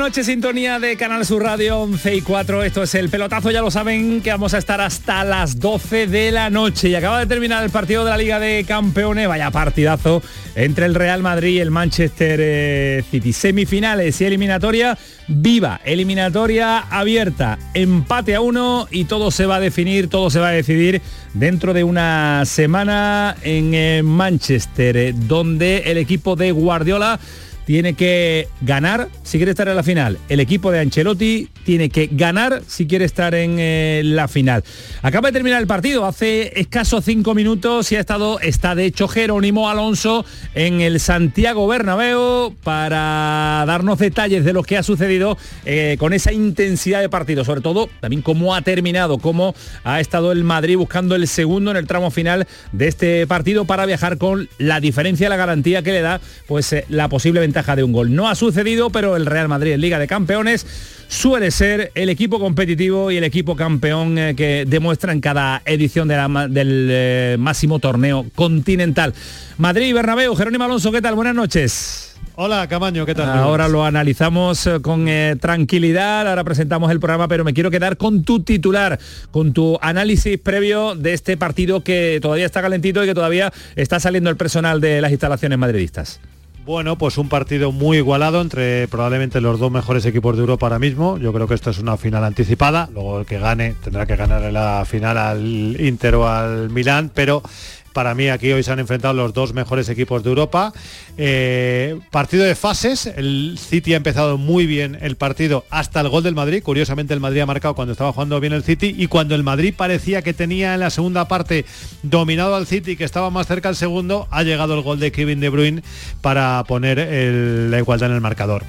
Noches, sintonía de Canal Sur Radio 11 y 4. Esto es el pelotazo, ya lo saben que vamos a estar hasta las 12 de la noche. Y acaba de terminar el partido de la Liga de Campeones. Vaya partidazo entre el Real Madrid y el Manchester eh, City. Semifinales y eliminatoria viva, eliminatoria abierta, empate a uno y todo se va a definir, todo se va a decidir dentro de una semana en eh, Manchester, eh, donde el equipo de Guardiola tiene que ganar si quiere estar en la final. El equipo de Ancelotti tiene que ganar si quiere estar en eh, la final. Acaba de terminar el partido, hace escasos cinco minutos y ha estado, está de hecho Jerónimo Alonso en el Santiago Bernabéu para darnos detalles de lo que ha sucedido eh, con esa intensidad de partido, sobre todo también cómo ha terminado, cómo ha estado el Madrid buscando el segundo en el tramo final de este partido para viajar con la diferencia, la garantía que le da pues eh, la posible ventaja de un gol. No ha sucedido, pero el Real Madrid en Liga de Campeones suele ser el equipo competitivo y el equipo campeón eh, que demuestra en cada edición del eh, máximo torneo continental. Madrid y Bernabéu, Jerónimo Alonso, ¿qué tal? Buenas noches. Hola Camaño, ¿qué tal? Ahora lo analizamos eh, con tranquilidad, ahora presentamos el programa, pero me quiero quedar con tu titular, con tu análisis previo de este partido que todavía está calentito y que todavía está saliendo el personal de las instalaciones madridistas. Bueno, pues un partido muy igualado entre probablemente los dos mejores equipos de Europa ahora mismo. Yo creo que esto es una final anticipada. Luego el que gane tendrá que ganar la final al Inter o al Milán, pero para mí aquí hoy se han enfrentado los dos mejores equipos de Europa. Eh, partido de fases, el City ha empezado muy bien el partido hasta el gol del Madrid. Curiosamente el Madrid ha marcado cuando estaba jugando bien el City y cuando el Madrid parecía que tenía en la segunda parte dominado al City, que estaba más cerca al segundo, ha llegado el gol de Kevin De Bruyne para poner la igualdad en el marcador.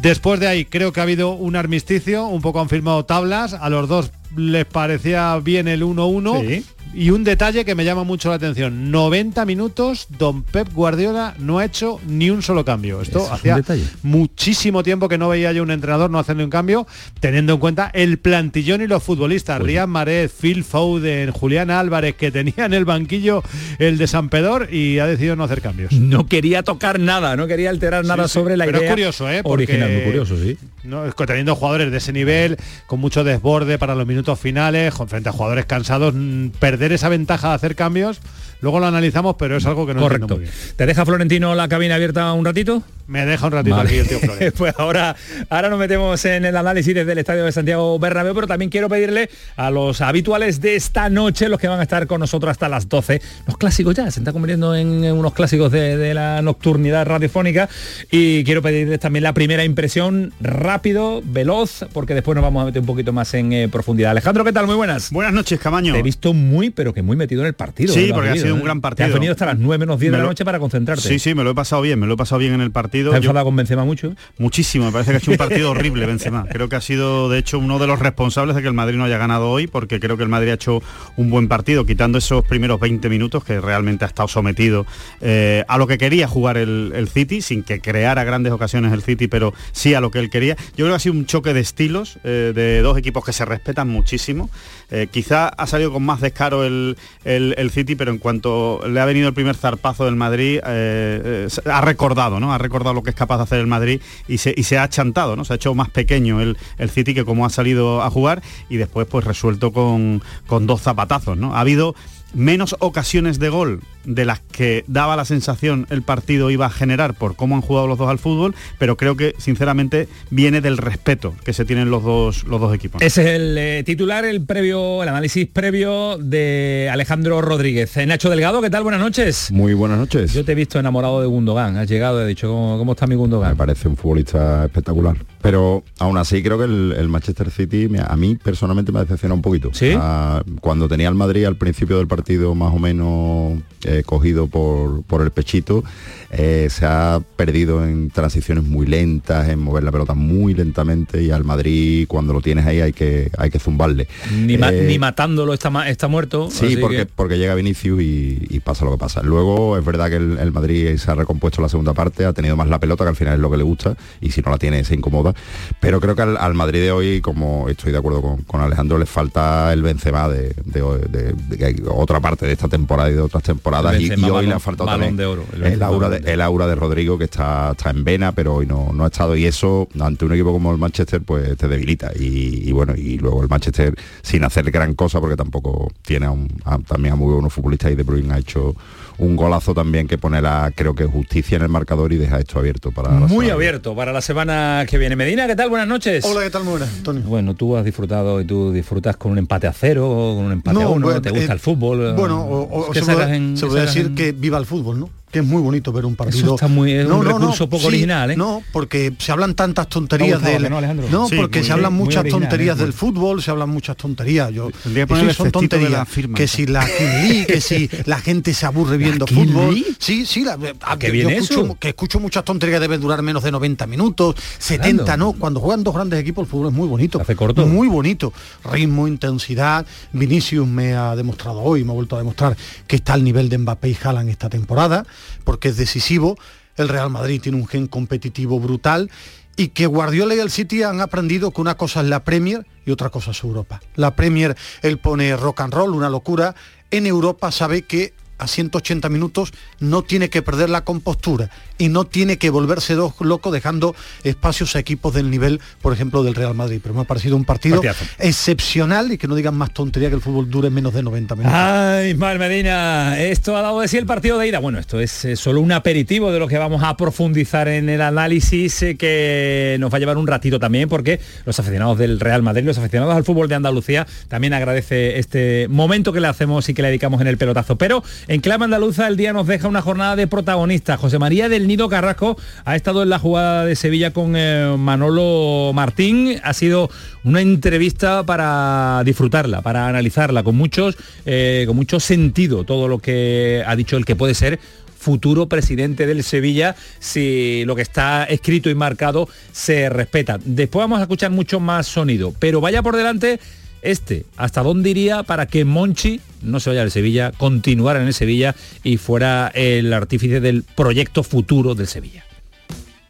Después de ahí creo que ha habido un armisticio, un poco han firmado tablas, a los dos les parecía bien el 1-1 y un detalle que me llama mucho la atención, 90 minutos, don Pep Guardiola no ha hecho ni un solo cambio. Esto hacía muchísimo tiempo que no veía yo un entrenador no hacerle un cambio, teniendo en cuenta el plantillón y los futbolistas, pues Rian Maret, Phil Foden, Julián Álvarez, que tenía en el banquillo el de San Pedor y ha decidido no hacer cambios. No quería tocar nada, no quería alterar nada sobre la Pero idea. es curioso, ¿eh? original, muy curioso, sí. No, teniendo jugadores de ese nivel, con mucho desborde para los minutos finales, frente a jugadores cansados, mm, perder esa ventaja de hacer cambios Luego lo analizamos, pero es algo que no Correcto. Muy bien. ¿Te deja Florentino la cabina abierta un ratito? Me deja un ratito aquí el tío Florentino. pues ahora, ahora nos metemos en el análisis desde el Estadio de Santiago Bernabéu, pero también quiero pedirle a los habituales de esta noche, los que van a estar con nosotros hasta las 12, los clásicos ya, se está convirtiendo en unos clásicos de, la nocturnidad radiofónica y quiero pedirles también la primera impresión rápido, veloz, porque después nos vamos a meter un poquito más en eh, profundidad. Alejandro, ¿qué tal? Muy buenas. Buenas noches, Camaño. Te he visto muy, pero que muy metido en el partido. Sí, porque ha sido un gran partido. Te has venido hasta las 9 menos 10 de la noche para concentrarte. Sí, sí, me lo he pasado bien, me lo he pasado bien en el partido. ¿Te has enfadado con Benzema mucho? Muchísimo, me parece que ha hecho un partido horrible Benzema. Creo que ha sido, de hecho, uno de los responsables de que el Madrid no haya ganado hoy, porque creo que el Madrid ha hecho un buen partido, quitando esos primeros 20 minutos que realmente ha estado sometido eh, a lo que quería jugar el, City, sin que creara grandes ocasiones el City, pero sí a lo que él quería. Yo creo que ha sido un choque de estilos eh, de dos equipos que se respetan muchísimo. Eh, quizá ha salido con más descaro el, el City, pero en cuanto le ha venido el primer zarpazo del Madrid, eh, eh, ha recordado, ¿no? Ha recordado lo que es capaz de hacer el Madrid y se, y se ha achantado, ¿no? Se ha hecho más pequeño el, el, City que como ha salido a jugar y después pues resuelto con, con dos zapatazos, ¿no? Ha habido menos ocasiones de gol de las que daba la sensación el partido iba a generar por cómo han jugado los dos al fútbol, pero creo que sinceramente viene del respeto que se tienen los dos, los dos equipos. Ese es el eh, titular, el previo, el análisis previo de Alejandro Rodríguez. Eh, Nacho Delgado, ¿qué tal? Buenas noches. Muy buenas noches. Yo te he visto enamorado de Gundogan. Has llegado y he dicho, ¿cómo, cómo está mi Gundogan? Me parece un futbolista espectacular. Pero aún así creo que el, el Manchester City me- a mí personalmente me ha decepcionado un poquito. ¿Sí? Ah, cuando tenía al Madrid al principio del partido más o menos eh, cogido por, por el pechito, eh, se ha perdido en transiciones muy lentas, en mover la pelota muy lentamente y al Madrid cuando lo tienes ahí hay que, hay que zumbarle. Ni, ma- Eh, ni matándolo está, ma- está muerto. Sí, porque, que- porque llega Vinicius y, y pasa lo que pasa. Luego es verdad que el, el Madrid se ha recompuesto en la segunda parte, ha tenido más la pelota, que al final es lo que le gusta, y si no la tiene se incomoda. Pero creo que al, al Madrid de hoy, como estoy de acuerdo con, con Alejandro, le falta el Benzema de, de- otra parte de esta temporada y de otras temporadas. Y, hoy le ha faltado también de oro, el el, aura de, el aura de Rodrigo, que está, está en vena, pero hoy no, no ha estado. Y eso, ante un equipo como el Manchester, pues te debilita. Y, y bueno, y luego el Manchester, sin hacer gran cosa, porque tampoco tiene a un- a- también a muy buenos futbolistas y De Bruyne ha hecho un golazo también que pone la, creo que justicia en el marcador y deja esto abierto para la Muy semana. abierto para la semana que viene. Medina, ¿qué tal? Buenas noches. Hola, ¿qué tal? Muy buenas, Antonio. Bueno, tú has disfrutado y tú disfrutas con un empate a cero, con un empate a uno, bueno, te gusta eh, el fútbol. Bueno, o, o ¿Qué se, puede, en- se puede decir en- que viva el fútbol, ¿no? Que es muy bonito ver un partido. está muy- es un recurso poco original, ¿eh? No, porque se hablan tantas tonterías gustado, del. que no? Sí, porque se hablan muchas original, tonterías ¿eh? del fútbol, se hablan muchas tonterías. Yo Tendría que eso son la tonterías. firma, que si la League, que si la gente se aburre viendo fútbol. Sí, sí, la, a- qué yo viene escucho, eso? que escucho muchas tonterías debe durar menos de 90 minutos, 70, Hablando. no. Cuando juegan dos grandes equipos, el fútbol es muy bonito. Hace corto. Muy bonito. Ritmo, intensidad. Vinicius me ha demostrado hoy, me ha vuelto a demostrar que está al nivel de Mbappé y Haaland esta temporada, porque es decisivo. El Real Madrid tiene un gen competitivo brutal y que Guardiola y el City han aprendido que una cosa es la Premier y otra cosa es Europa. La Premier, él pone rock and roll, una locura. En Europa sabe que a 180 minutos no tiene que perder la compostura y no tiene que volverse dos loco dejando espacios a equipos del nivel, por ejemplo, del Real Madrid. Pero me ha parecido un partido Partidazo. excepcional y que no digan más tontería que el fútbol dure menos de 90 minutos. Ay, Ismael Medina, esto ha dado de sí el partido de ida. Bueno, esto es eh, solo un aperitivo de lo que vamos a profundizar en el análisis eh, que nos va a llevar un ratito también porque los aficionados del Real Madrid, los aficionados al fútbol de Andalucía también agradece este momento que le hacemos y que le dedicamos en el pelotazo. Pero en Clave Andaluza el día nos deja una jornada de protagonistas. José María del Nido Carrasco ha estado en la jugada de Sevilla con eh, Manolo Martín. Ha sido una entrevista para disfrutarla, para analizarla, con muchos, eh, con mucho sentido todo lo que ha dicho el que puede ser futuro presidente del Sevilla si lo que está escrito y marcado se respeta. Después vamos a escuchar mucho más sonido, pero vaya por delante este, ¿hasta dónde iría para que Monchi no se vaya del Sevilla, continuara en el Sevilla y fuera el artífice del proyecto futuro del Sevilla?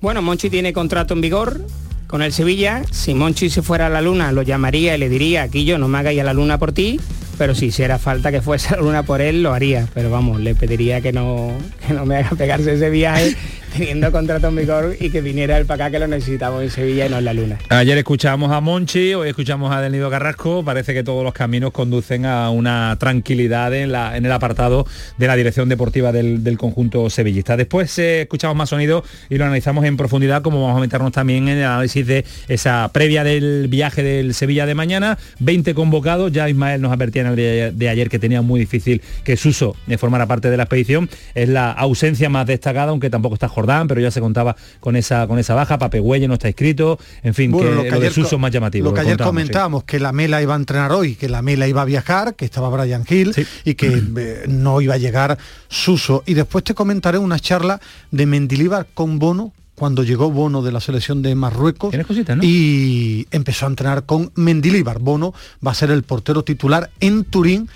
Bueno, Monchi tiene contrato en vigor con el Sevilla. Si Monchi se fuera a la luna, lo llamaría y le diría, aquí yo no me hagáis a la luna por ti, pero si hiciera falta que fuese a la luna por él, lo haría. Pero vamos, le pediría que no, que no me haga pegarse ese viaje teniendo contrato en vigor y que viniera él para acá que lo necesitamos en Sevilla y no en la luna. Ayer escuchamos a Monchi, hoy escuchamos a Del Nido Carrasco. Parece que todos los caminos conducen a una tranquilidad en, la, en el apartado de la dirección deportiva del, del conjunto sevillista. Después eh, escuchamos más sonido y lo analizamos en profundidad, como vamos a meternos también en el análisis de esa previa del viaje del Sevilla de mañana. 20 convocados, ya Ismael nos advertía en el de, de ayer que tenía muy difícil que Suso formara parte de la expedición. Es la ausencia más destacada, aunque tampoco está Jordán, pero ya se contaba con esa, con esa baja. Pape Güelle no está inscrito. En fin, que, lo, de Suso co- es más llamativo. Lo que ayer sí. comentábamos, que la Mela iba a entrenar hoy, que la Mela iba a viajar, que estaba Brian Hill Sí. y que eh, no iba a llegar Suso. Y después te comentaré una charla de Mendilíbar con Bono cuando llegó Bono de la selección de Marruecos y empezó a entrenar con Mendilíbar. Bono va a ser el portero titular en Turín,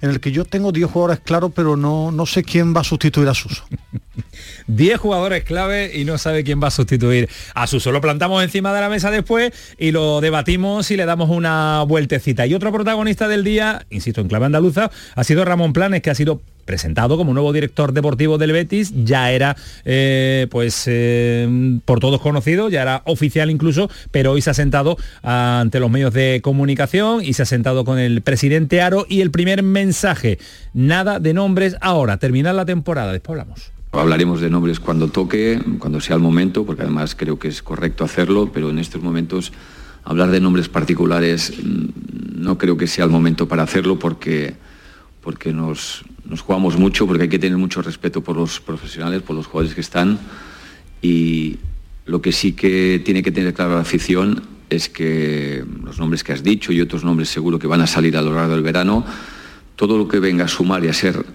en el que yo tengo 10 jugadores claros, pero no, no sé quién va a sustituir a Suso. 10 jugadores clave y no sabe quién va a sustituir a Suso. Lo plantamos encima de la mesa después y lo debatimos y le damos una vueltecita. Y otro protagonista del día, insisto, en clave andaluza, ha sido Ramón Planes, que ha sido presentado como nuevo director deportivo del Betis, ya era eh, pues eh, por todos conocido, ya era oficial incluso, pero hoy se ha sentado ante los medios de comunicación y se ha sentado con el presidente Aro y el primer mensaje, nada de nombres ahora, terminar la temporada, después hablamos. Hablaremos de nombres cuando toque, cuando sea el momento, porque además creo que es correcto hacerlo, pero en estos momentos hablar de nombres particulares mm, no creo que sea el momento para hacerlo porque, porque nos, nos jugamos mucho, porque hay que tener mucho respeto por los profesionales, por los jugadores que están y lo que sí que tiene que tener clara la afición es que los nombres que has dicho y otros nombres seguro que van a salir a lo largo del verano, todo lo que venga a sumar y a ser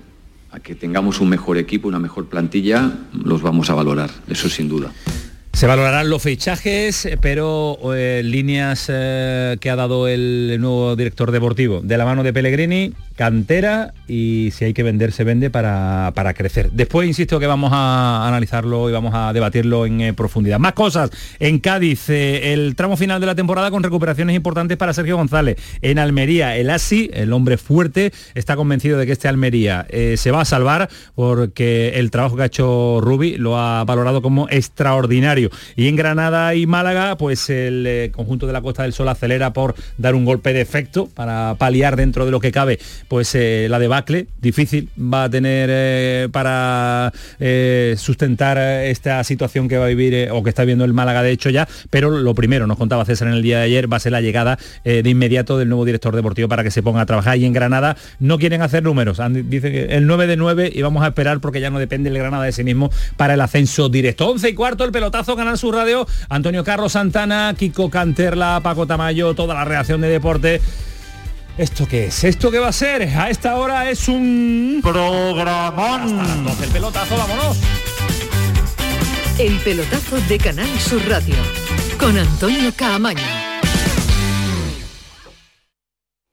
a que tengamos un mejor equipo, una mejor plantilla, los vamos a valorar, eso sin duda. Se valorarán los fichajes, pero eh, líneas eh, que ha dado el nuevo director deportivo de la mano de Pellegrini, cantera y si hay que vender se vende para, para crecer. Después insisto que vamos a analizarlo y vamos a debatirlo en eh, profundidad. Más cosas en Cádiz, el tramo final de la temporada con recuperaciones importantes para Sergio González. En Almería, el ASI, el hombre fuerte, está convencido de que este Almería se va a salvar porque el trabajo que ha hecho Rubi lo ha valorado como extraordinario y en Granada y Málaga, pues el eh, conjunto de la Costa del Sol acelera por dar un golpe de efecto para paliar dentro de lo que cabe, pues eh, la debacle, difícil va a tener eh, para sustentar esta situación que va a vivir o que está viendo el Málaga de hecho ya, pero lo primero, nos contaba César en el día de ayer, va a ser la llegada de inmediato del nuevo director deportivo para que se ponga a trabajar y en Granada no quieren hacer números, dicen que el 9 de 9 y vamos a esperar porque ya no depende el Granada de sí mismo para el ascenso directo. 11 y cuarto, el pelotazo Canal Sur Radio, Antonio Carlos Santana, Kiko Canterla, Paco Tamayo, toda la reacción de deporte. ¿Esto qué es? ¿Esto qué va a ser? A esta hora es un programón. el pelotazo, vámonos. El pelotazo de Canal Sur Radio con Antonio Caamaño.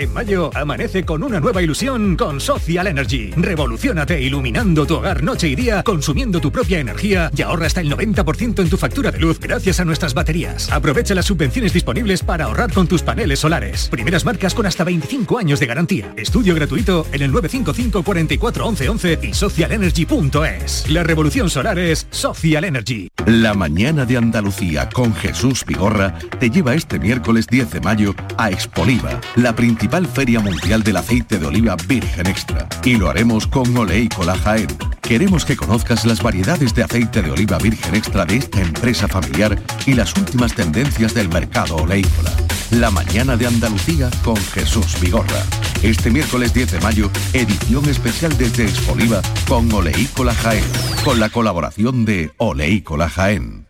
En mayo, amanece con una nueva ilusión con Social Energy. Revolucionate iluminando tu hogar noche y día, consumiendo tu propia energía y ahorra hasta el 90% en tu factura de luz gracias a nuestras baterías. Aprovecha las subvenciones disponibles para ahorrar con tus paneles solares. Primeras marcas con hasta 25 años de garantía. Estudio gratuito en el 955 44 11 11 y socialenergy.es. La revolución solar es Social Energy. La mañana de Andalucía con Jesús Vigorra te lleva este miércoles 10 de mayo a Expoliva, la principal Feria Mundial del Aceite de Oliva Virgen Extra. Y lo haremos con Oleícola Jaén. Queremos que conozcas las variedades de aceite de oliva virgen extra de esta empresa familiar y las últimas tendencias del mercado oleícola. La mañana de Andalucía con Jesús Vigorra. Este miércoles 10 de mayo, edición especial desde Expoliva con Oleícola Jaén, con la colaboración de Oleícola Jaén.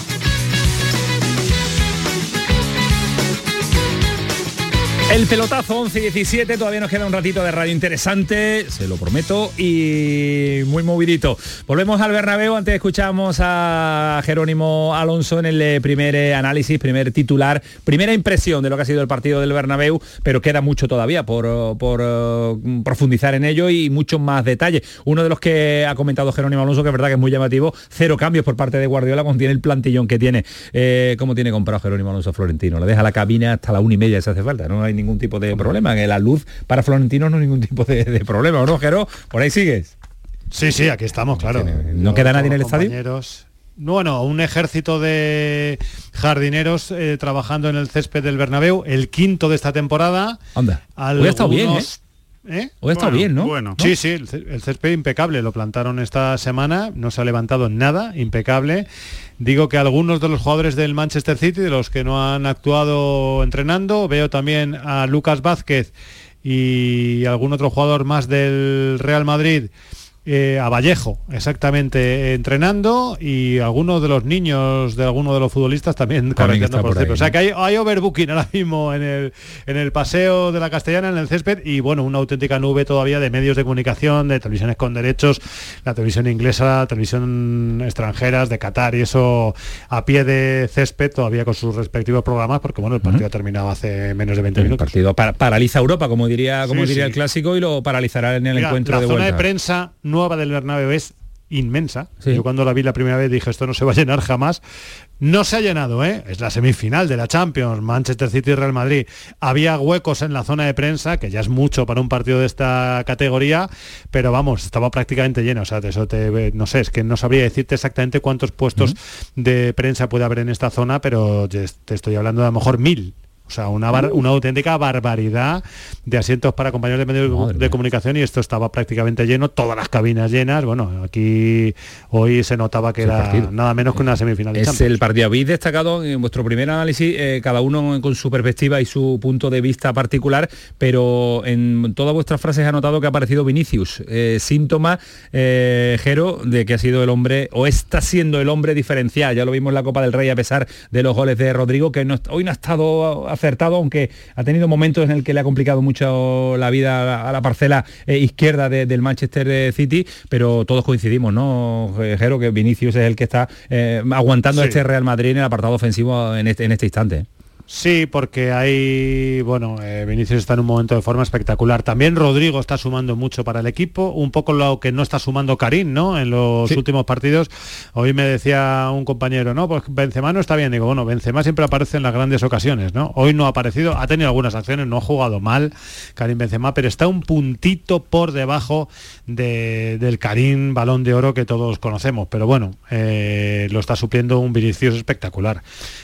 El pelotazo 11 y 17, todavía nos queda un ratito de radio interesante, se lo prometo, y muy movidito. Volvemos al Bernabéu, antes escuchamos a Jerónimo Alonso en el eh, primer eh, análisis, primer titular, primera impresión de lo que ha sido el partido del Bernabéu, pero queda mucho todavía por, eh, profundizar en ello y muchos más detalles. Uno de los que ha comentado Jerónimo Alonso, que es verdad que es muy llamativo, cero cambios por parte de Guardiola, cuando tiene el plantillón que tiene. ¿Cómo tiene comprado Jerónimo Alonso Florentino? Le deja la cabina hasta la una y media si hace falta, no hay ningún tipo de problema. Que la luz para Florentino no ningún tipo de, problema, ¿no, Jero? Por ahí sigues. Sí, sí, aquí estamos, claro. ¿No queda nadie en el estadio? Bueno, un ejército de jardineros eh, trabajando en el césped del Bernabéu, el quinto de esta temporada. Anda. ha estado bien, ¿eh? ¿Eh? Hoy está bien, ¿no? Bueno. Sí, sí, el, el césped impecable, lo plantaron esta semana, no se ha levantado nada, impecable. Digo que algunos de los jugadores del Manchester City, de los que no han actuado entrenando, veo también a Lucas Vázquez y algún otro jugador más del Real Madrid. Eh, a Vallejo, exactamente, entrenando y algunos de los niños de algunos de los futbolistas también También correteando por por el ahí, O sea que hay, hay overbooking ahora mismo en el, en el paseo de la Castellana, en el césped, y bueno, una auténtica nube todavía de medios de comunicación, de televisiones con derechos, la televisión inglesa, la televisión extranjeras, de Qatar, y eso a pie de césped, todavía con sus respectivos programas, porque bueno, el partido ha terminado hace menos de 20 El minutos. partido para- paraliza Europa, como diría, como Sí, diría sí. el clásico, y lo paralizará en el Mira, encuentro la de zona vuelta. de prensa nueva del Bernabéu es inmensa. Sí. Yo cuando la vi la primera vez dije esto no se va a llenar jamás. No se ha llenado, ¿eh? Es la semifinal de la Champions, Manchester City y Real Madrid. Había huecos en la zona de prensa, que ya es mucho para un partido de esta categoría, pero vamos, estaba prácticamente lleno. O sea, eso te, no sé, es que no sabría decirte exactamente cuántos puestos de prensa puede haber en esta zona, pero te estoy hablando de a lo mejor mil. O sea, una, bar- una auténtica barbaridad de asientos para compañeros de medios Madre de mía. comunicación y esto estaba prácticamente lleno, todas las cabinas llenas. Bueno, aquí hoy se notaba que Es era nada menos que una semifinal de Es el partido. Habéis destacado en vuestro primer análisis, eh, cada uno con su perspectiva y su punto de vista particular, pero en todas vuestras frases ha notado que ha aparecido Vinicius. Eh, síntoma, eh, Jero, de que ha sido el hombre, o está siendo el hombre diferencial. Ya lo vimos en la Copa del Rey a pesar de los goles de Rodrigo, que no, hoy no ha estado acertado, aunque ha tenido momentos en el que le ha complicado mucho la vida a la, parcela eh, izquierda de- del Manchester eh, City, pero todos coincidimos, ¿no, eh, Jero? Que Vinicius es el que está eh, aguantando Sí. este Real Madrid en el apartado ofensivo en este, en este instante. Sí, porque hay, bueno, eh, Vinicius está en un momento de forma espectacular. También Rodrigo está sumando mucho para el equipo, un poco lo que no está sumando Karim, ¿no? En los Sí. últimos partidos. Hoy me decía un compañero, no, pues Benzema no está bien. Digo, bueno, Benzema siempre aparece en las grandes ocasiones, ¿no? Hoy no ha aparecido, ha tenido algunas acciones, no ha jugado mal Karim Benzema, pero está un puntito por debajo de- del Karim Balón de Oro que todos conocemos. Pero bueno, eh, lo está supliendo un Vinicius espectacular.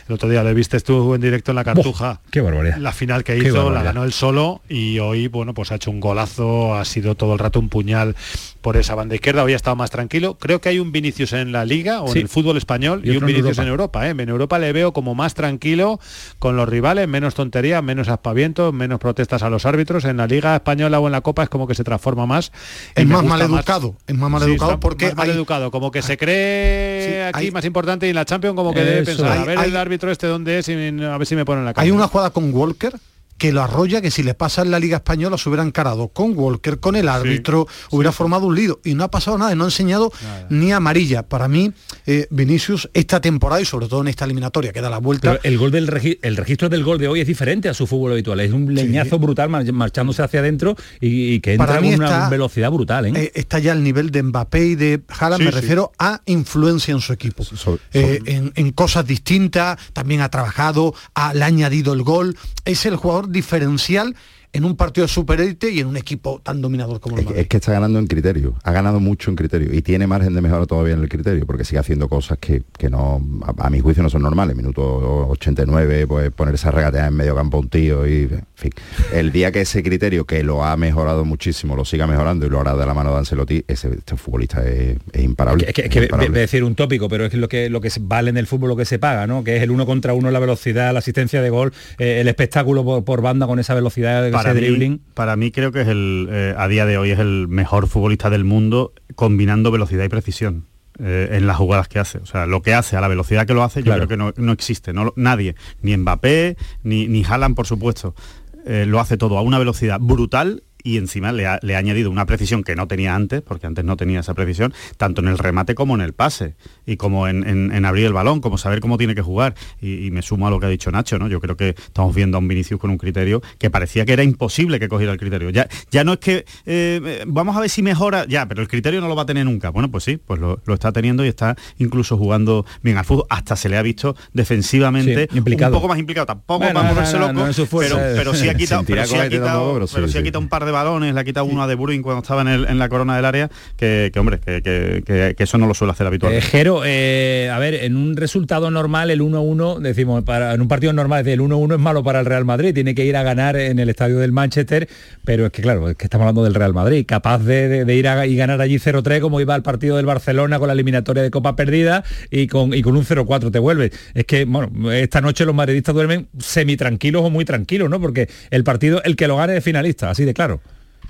El otro día le viste tú en directo en la Cartuja. ¡Qué barbaridad! La final que hizo la ganó él solo y hoy, bueno, pues ha hecho un golazo, ha sido todo el rato un puñal por esa banda izquierda, hoy ha estado más tranquilo. Creo que hay un Vinicius en la liga o Sí. en el fútbol español Y y, un otro en Vinicius Europa. en Europa. ¿eh? En Europa le veo como más tranquilo con los rivales, menos tonterías, menos aspavientos, menos protestas a los árbitros. En la liga española o en la Copa es como que se transforma más. y Más maleducado, es más maleducado está porque más hay- maleducado, como que se cree Sí, aquí hay- más importante y en la Champions como que debe pensar, a ver hay- el árbitro este dónde es y a ver si me ponen la cara. Hay una jugada con Walker que lo arrolla, que si le pasa en la Liga Española se hubiera encarado con Walker, con el árbitro, hubiera formado un lío. Y no ha pasado nada, no ha enseñado ni amarilla. Para mí, eh, Vinicius, esta temporada y sobre todo en esta eliminatoria que da la vuelta, Pero el gol del regi- el registro del gol de hoy es diferente a su fútbol habitual. Es un leñazo brutal mar- marchándose hacia adentro y, y que entra Para mí con una está- velocidad brutal. ¿eh? eh, está ya al nivel de Mbappé y de Haaland, Sí, me sí. refiero a influencia en su equipo. So- Eh, en, en cosas distintas, también ha trabajado, ha, le ha añadido el gol. Es el jugador diferencial en un partido de superélite y en un equipo tan dominador como el Es que, Madrid. es que está ganando en criterio, ha ganado mucho en criterio y tiene margen de mejora todavía en el criterio porque sigue haciendo cosas que, que no, a, a mi juicio no son normales. Minuto 89, pues ponerse a regatear en medio campo a un tío y, en fin. El día que ese criterio, que lo ha mejorado muchísimo, lo siga mejorando y lo hará de la mano de Ancelotti, ese este futbolista es, es imparable. Es que, es que es decir un tópico, pero es lo que lo que se- vale en el fútbol lo que se paga, ¿no? Que es el uno contra uno, la velocidad, la asistencia de gol, eh, el espectáculo por, por banda con esa velocidad, para ese mí, dribbling. para mí creo que es el eh, a día de hoy es el mejor futbolista del mundo combinando velocidad y precisión eh, en las jugadas que hace. O sea, lo que hace a la velocidad que lo hace, yo creo que no, no existe. No, nadie, ni Mbappé, ni, ni Haaland, por supuesto, eh, lo hace todo a una velocidad brutal y encima le ha, le ha añadido una precisión que no tenía antes, porque antes no tenía esa precisión, tanto en el remate como en el pase, y como en, en- en abrir el balón, como saber cómo tiene que jugar. Y, y me sumo a lo que ha dicho Nacho, ¿no? Yo creo que estamos viendo a un Vinicius con un criterio que parecía que era imposible que cogiera el criterio. Ya, ya no es que eh, vamos a ver si mejora, ya, pero el criterio no lo va a tener nunca. Bueno, pues sí, pues lo, lo está teniendo y está incluso jugando bien al fútbol. Hasta se le ha visto defensivamente Sí, implicado. un poco más implicado, tampoco Bueno, para no, volverse no, loco, no pero, pero sí ha quitado, pero sí ha pero sí, quitado un par de balones, le ha quitado uno a De Bruyne cuando estaba en, el- en la corona del área, que, que, hombre, que, que- que- que eso no lo suele hacer Eh, habitualmente. Jero, eh, a ver, en un resultado normal, el 1-1, decimos, para, en un partido normal, el 1-1 es malo para el Real Madrid, tiene que ir a ganar en el estadio del Manchester, pero es que claro, es que estamos hablando del Real Madrid, capaz de, de- de ir a, y ganar allí 0-3 como iba al partido del Barcelona con la eliminatoria de Copa perdida y con, y con un 0-4 te vuelves. Es que, bueno, esta noche los madridistas duermen semi-tranquilos o muy tranquilos, ¿no? Porque el partido, el que lo gane es finalista, así de claro.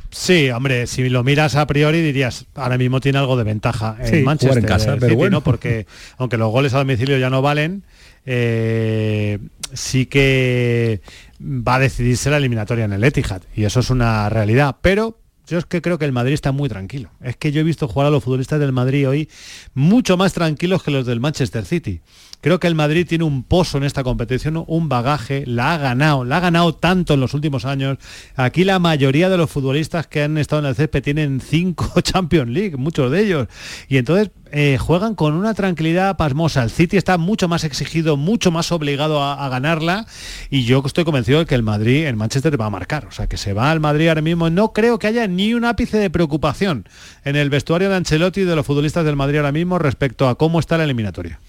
Sí, hombre, si lo miras a priori dirías, ahora mismo tiene algo de ventaja en Sí, Manchester jugar en casa, el pero City, bueno. ¿no? Porque aunque los goles a domicilio ya no valen, eh, sí que va a decidirse la eliminatoria en el Etihad y eso es una realidad. Pero yo es que creo que el Madrid está muy tranquilo. Es que yo he visto jugar a los futbolistas del Madrid hoy mucho más tranquilos que los del Manchester City. Creo que el Madrid tiene un pozo en esta competición, un bagaje, la ha ganado, la ha ganado tanto en los últimos años. Aquí la mayoría de los futbolistas que han estado en el césped tienen cinco Champions League, muchos de ellos. Y entonces eh, juegan con una tranquilidad pasmosa. El City está mucho más exigido, mucho más obligado a, a ganarla. Y yo estoy convencido de que el Madrid, el Manchester va a marcar. O sea, que se va al Madrid ahora mismo. No creo que haya ni un ápice de preocupación en el vestuario de Ancelotti y de los futbolistas del Madrid ahora mismo respecto a cómo está la eliminatoria.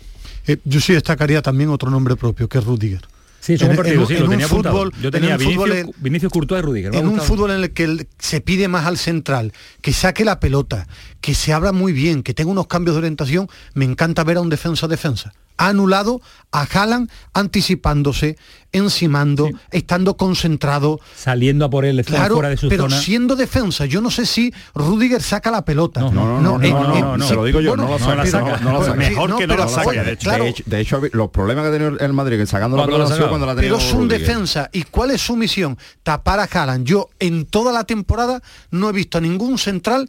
Eh, yo sí destacaría también otro nombre propio, que es Rudiger. Sí, En- partidos, en- sí, lo en un apuntado. fútbol- Yo en tenía un fútbol Vinicius, en- Vinicius Courtois y Rudiger. en un fútbol en el que se pide más al central, que saque la pelota, que se abra muy bien, que tenga unos cambios de orientación, me encanta ver a un defensa-defensa. Ha anulado a Haaland anticipándose, encimando, estando concentrado. Saliendo a por él, Claro, fuera de su pero zona. siendo defensa, yo no sé si Rudiger saca la pelota. No, no, no, no, eh, no, eh, no, no, sí, se lo digo yo, bueno, no la saca, pero- no, no la saca. sí, Mejor que no la saque, oye, de hecho. claro, de, hecho, de hecho, los problemas que ha tenido el Madrid sacando la pelota ha cuando la ha pero es un Rudiger. defensa. ¿Y cuál es su misión? Tapar a Haaland. Yo en toda la temporada no he visto a ningún central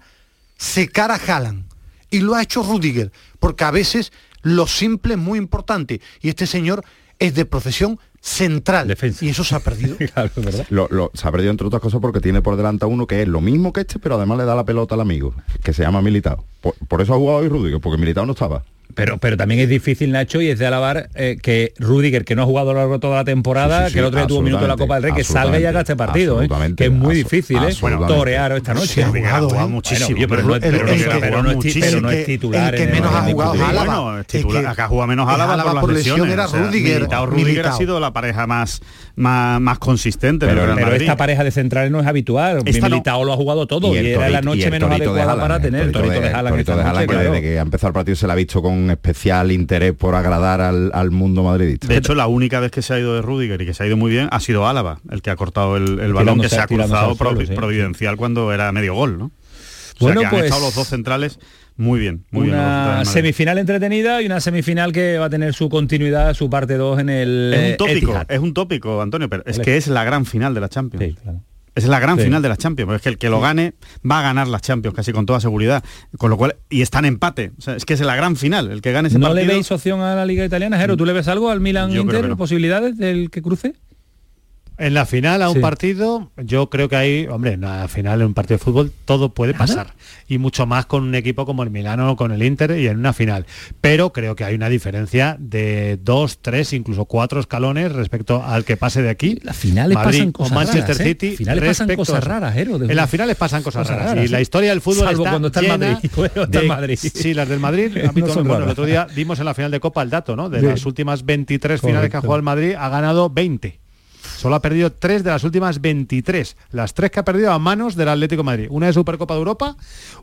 secar a Haaland. Y lo ha hecho Rudiger. Porque a veces lo simple es muy importante. Y este señor es de profesión central. Y eso se ha perdido. Claro, es verdad. Lo, lo- se ha perdido entre otras cosas porque tiene por delante a uno que es lo mismo que este, pero además le da la pelota al amigo, que se llama Militao. Por, por eso ha jugado hoy Rudiger, porque Militao no estaba. Pero, pero también es difícil, Nacho, y es de alabar eh, que Rudiger, que no ha jugado a lo largo de toda la temporada, Sí, sí, sí, que el otro día tuvo un minuto en la Copa del Rey, que salga y haga este partido, ¿eh? que es muy difícil, ¿eh? torear esta noche. Ha jugado, ¿eh? muchísimo, Bueno, pero, no, el- pero no- el que- pero no es titular. el que en menos ha jugado. Álava. Bueno, es Es titular. que- acá juega menos Álava, por lesión, lesiones. era o sea, Rudiger, Militao, Rudiger ha sido la pareja más, más, más consistente Pero, esta pareja de centrales no es habitual. Militao lo ha jugado todo y, era la noche menos de adecuada para tener el torito de Haaland torito esta de noche, Haaland, que desde que ha empezado el partido se le ha visto con especial interés por agradar al, al mundo madridista. De hecho, la única vez que se ha ido de Rudiger y que se ha ido muy bien ha sido Álava, el que ha cortado el, el balón que se ha cruzado suelo, sí. providencial cuando era medio gol, ¿no? O sea, Bueno, que han pues- estado los dos centrales muy bien, muy bien. una Madrid. semifinal entretenida y una semifinal que va a tener su continuidad, su parte 2 en el Es un tópico, Etihad. es un tópico, Antonio, pero es que es la gran final de la Champions. Sí, claro. Es la gran Sí. final de la Champions, es que el que lo gane va a ganar las Champions casi con toda seguridad. Con lo cual, y está en empate. O sea, es que es la gran final. El que gane ese ¿No partido. le veis opción a la Liga Italiana, Jero? ¿Tú le ves algo al Milan Inter? no. ¿Posibilidades del que cruce? En la final a un Sí. partido, yo creo que hay, hombre, en la final en un partido de fútbol todo puede pasar. Y mucho más con un equipo como el Milano o con el Inter y en una final. Pero creo que hay una diferencia de dos, tres, incluso cuatro escalones respecto al que pase de aquí. Las finales Madrid pasan o cosas Manchester raras, ¿eh? City. Finales pasan cosas raras, de- En las finales pasan cosas, Cosas raras. y la ¿eh? historia del fútbol Salvo está cuando está en llena Madrid, cuando está en de- Madrid. Sí, las del Madrid. No bueno, el otro día dimos en la final de Copa el dato, ¿no? De Sí. las últimas 23 finales que ha jugado el Madrid, ha ganado 20. Solo ha perdido tres de las últimas 23. Las tres que ha perdido a manos del Atlético de Madrid. Una de Supercopa de Europa,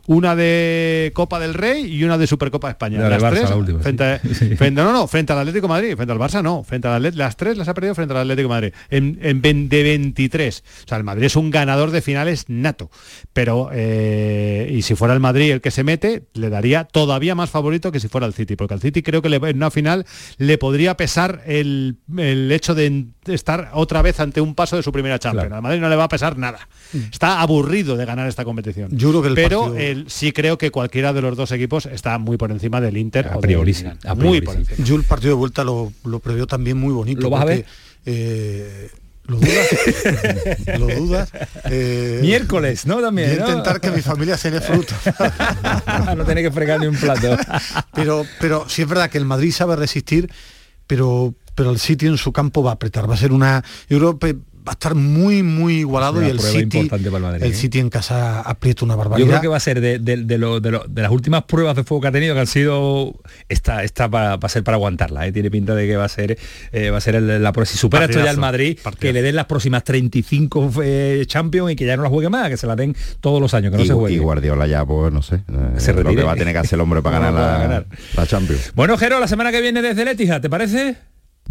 una de Copa del Rey y una de Supercopa de España. La las Barça, tres, la última, frente, a- frente- no, no, frente al Atlético de Madrid, frente al Barça no, frente al las tres las ha perdido frente al Atlético de Madrid. En, en de 23. O sea, el Madrid es un ganador de finales nato. Pero, eh, y si fuera el Madrid el que se mete, le daría todavía más favorito que si fuera el City. Porque al City creo que le- en una final le podría pesar el, el hecho de estar otra vez ante un paso de su primera Champions. Al Madrid no le va a pesar nada. Está aburrido de ganar esta competición. Yo creo que el Pero partido- el- sí creo que cualquiera de los dos equipos está muy por encima del Inter. A o priori, del a muy priori, por sí. encima. Yo el partido de vuelta lo, lo preveo también muy bonito. ¿Lo vas a ver? eh, ¿Lo dudas? ¿Lo dudas? Eh, Miércoles, ¿no? También, voy a ¿no? intentar que mi familia cene fruta. no tiene que fregar ni un plato. pero, pero sí es verdad que el Madrid sabe resistir, pero, pero el City en su campo va a apretar. Va a ser una... Yo creo que va a estar muy, muy igualado Una y el prueba City, importante para el Madrid, el ¿eh? City en casa aprieta una Yo barbaridad. creo que va a ser de, de- de lo- de lo- de las últimas pruebas de fuego que ha tenido, que han sido esta, esta va, va a ser para aguantarla. ¿eh? Tiene pinta de que va a ser eh, va a ser el- la prueba. Si supera esto ya el Partidazo, Madrid, que le den las próximas 35 eh, Champions y que ya no la juegue más, que se la den todos los años, que no y, se juegue. y Guardiola ya, pues no sé, eh, Se lo que va a tener que hacer el hombre para ganar, la, ganar. la Champions. Bueno, Jero, la semana que viene desde Letija, ¿te parece?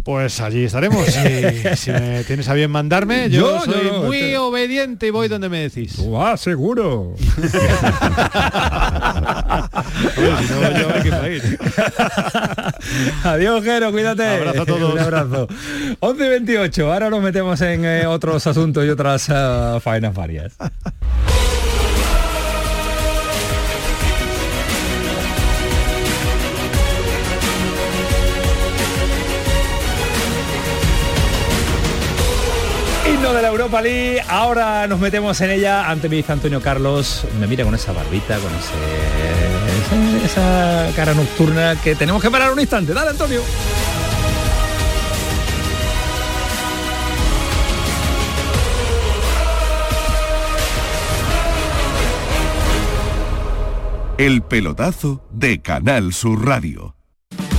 Pues allí estaremos. Si, si me tienes a bien mandarme, yo, soy muy obediente y voy donde me decís. ¡Ah, seguro! Adiós, Jero, cuídate. Abrazo a todos. Un abrazo. 11 y 28. Ahora nos metemos en eh, otros asuntos y otras eh, faenas varias. Europa League, ahora nos metemos en ella. Ante dice Antonio Carlos, me mira con esa barbita, con ese, ese- esa cara nocturna que tenemos que parar un instante. Dale, Antonio. El pelotazo de Canal Sur Radio.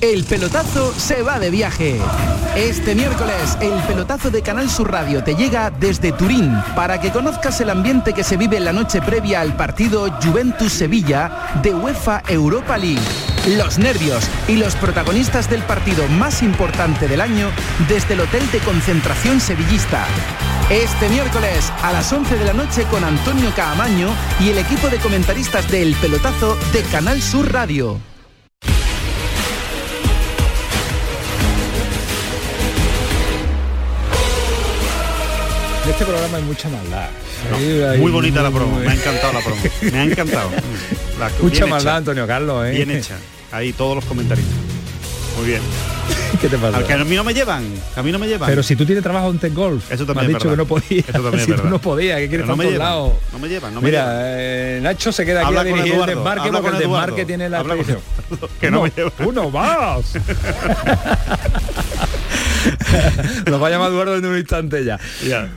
El pelotazo se va de viaje. Este miércoles, el pelotazo de Canal Sur Radio te llega desde Turín para que conozcas el ambiente que se vive en la noche previa al partido Juventus-Sevilla de UEFA Europa League. Los nervios y los protagonistas del partido más importante del año desde el Hotel de Concentración Sevillista. Este miércoles a las 11 de la noche con Antonio Caamaño y el equipo de comentaristas del pelotazo de Canal Sur Radio. Este programa hay mucha maldad. No, hay muy bonita la muy- promo, me ha encantado la promo. Me ha encantado. La- Mucha maldad, hecha. Antonio Carlos, ¿eh? Bien hecha. Ahí todos los comentaristas. Muy bien. ¿Qué te pasa? Al que a mí no me llevan, a mí no me llevan. Pero si tú tienes trabajo en Tech Golf, Eso me también has es dicho que verdad. no podías. Eso también es tú no podías, que quieres no me llevan, lados. no me llevan, no me Mira, llevan. eh, Nacho se queda aquí a con dirigir Eduardo, el desmarque habla porque con el desmarque Eduardo, tiene la expedición. que no uno, me lleva. uno más. Nos va a llamar Eduardo en un instante ya.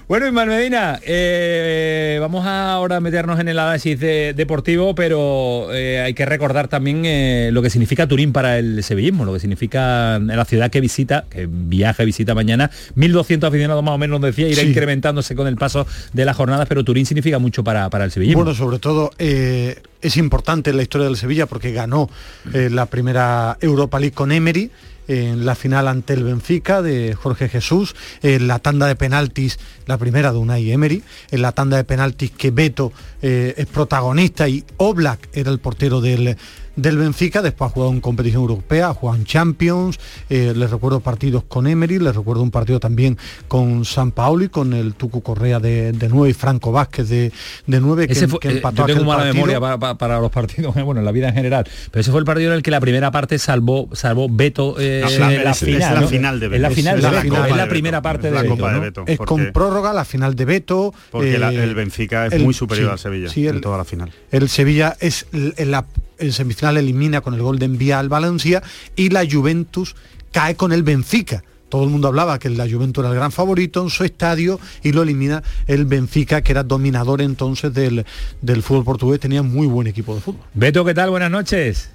Bueno, Ismael Medina, eh, vamos a ahora a meternos en el análisis de- deportivo, pero eh, hay que recordar también eh, lo que significa Turín para el sevillismo, lo que significa la ciudad que visita, que viaja y visita mañana. 1.200 aficionados más o menos, nos decía, irá Sí. incrementándose con el paso de las jornadas, pero Turín significa mucho para, para el sevillismo. Bueno, sobre todo es importante en la historia del Sevilla porque ganó eh, la primera Europa League con Emery en la final ante el Benfica de Jorge Jesús, en la tanda de penaltis, la primera de Unai Emery, en la tanda de penaltis que Beto eh, es protagonista y Oblak era el portero del, del Benfica, después ha jugado en competición europea, ha jugado en Champions, eh, les recuerdo partidos con Emery, les recuerdo un partido también con San Paoli, con el Tucu Correa de, de 9 y Franco Vázquez de, de 9 que, Ese fue- que eh, empató yo tengo aquel mala partido. memoria pa- pa- para, los partidos, bueno, en la vida en general. Pero ese fue el partido en el que la primera parte salvó, salvó Beto eh, No, en la- la es- es final. la ¿no? final de Es la Beto. final Es de la Beto, Copa es la Beto. primera parte Es de la Beto. Copa de ¿no? Beto. Es porque- con prórroga la final de Beto. Porque la- eh, el Benfica es el- muy superior sí, al Sevilla sí, en el- toda la final. El Sevilla es la en semifinal elimina con el gol de envía al Valencia y la Juventus cae con el Benfica. Todo el mundo hablaba que la Juventus era el gran favorito en su estadio y lo elimina el Benfica, que era dominador entonces del, del fútbol portugués, tenía muy buen equipo de fútbol. Beto, ¿qué tal? Buenas noches.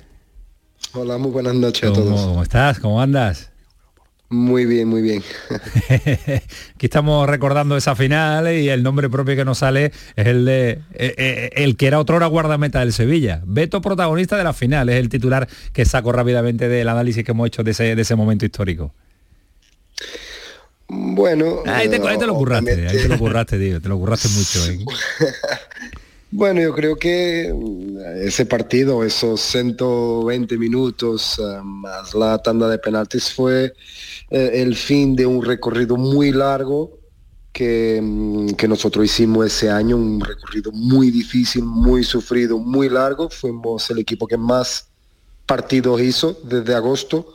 Hola, muy buenas noches a ¿Cómo, todos. cómo estás? ¿Cómo andas? Muy bien, muy bien. Aquí estamos recordando esa final y el nombre propio que nos sale es el de eh, eh, el que era otrora guardameta del Sevilla. Beto protagonista de la final, es el titular que saco rápidamente del análisis que hemos hecho de ese, de ese momento histórico. Bueno, Ahí te, eh, ahí te lo curraste, obviamente- ahí te lo curraste, tío, te lo curraste mucho. ¿eh? Bueno, yo creo que mm, ese partido, esos 120 minutos eh, más la tanda de penaltis fue eh, el fin de un recorrido muy largo que, mm, que nosotros hicimos ese año, un recorrido muy difícil, muy sufrido, muy largo. Fuimos el equipo que más partidos hizo desde agosto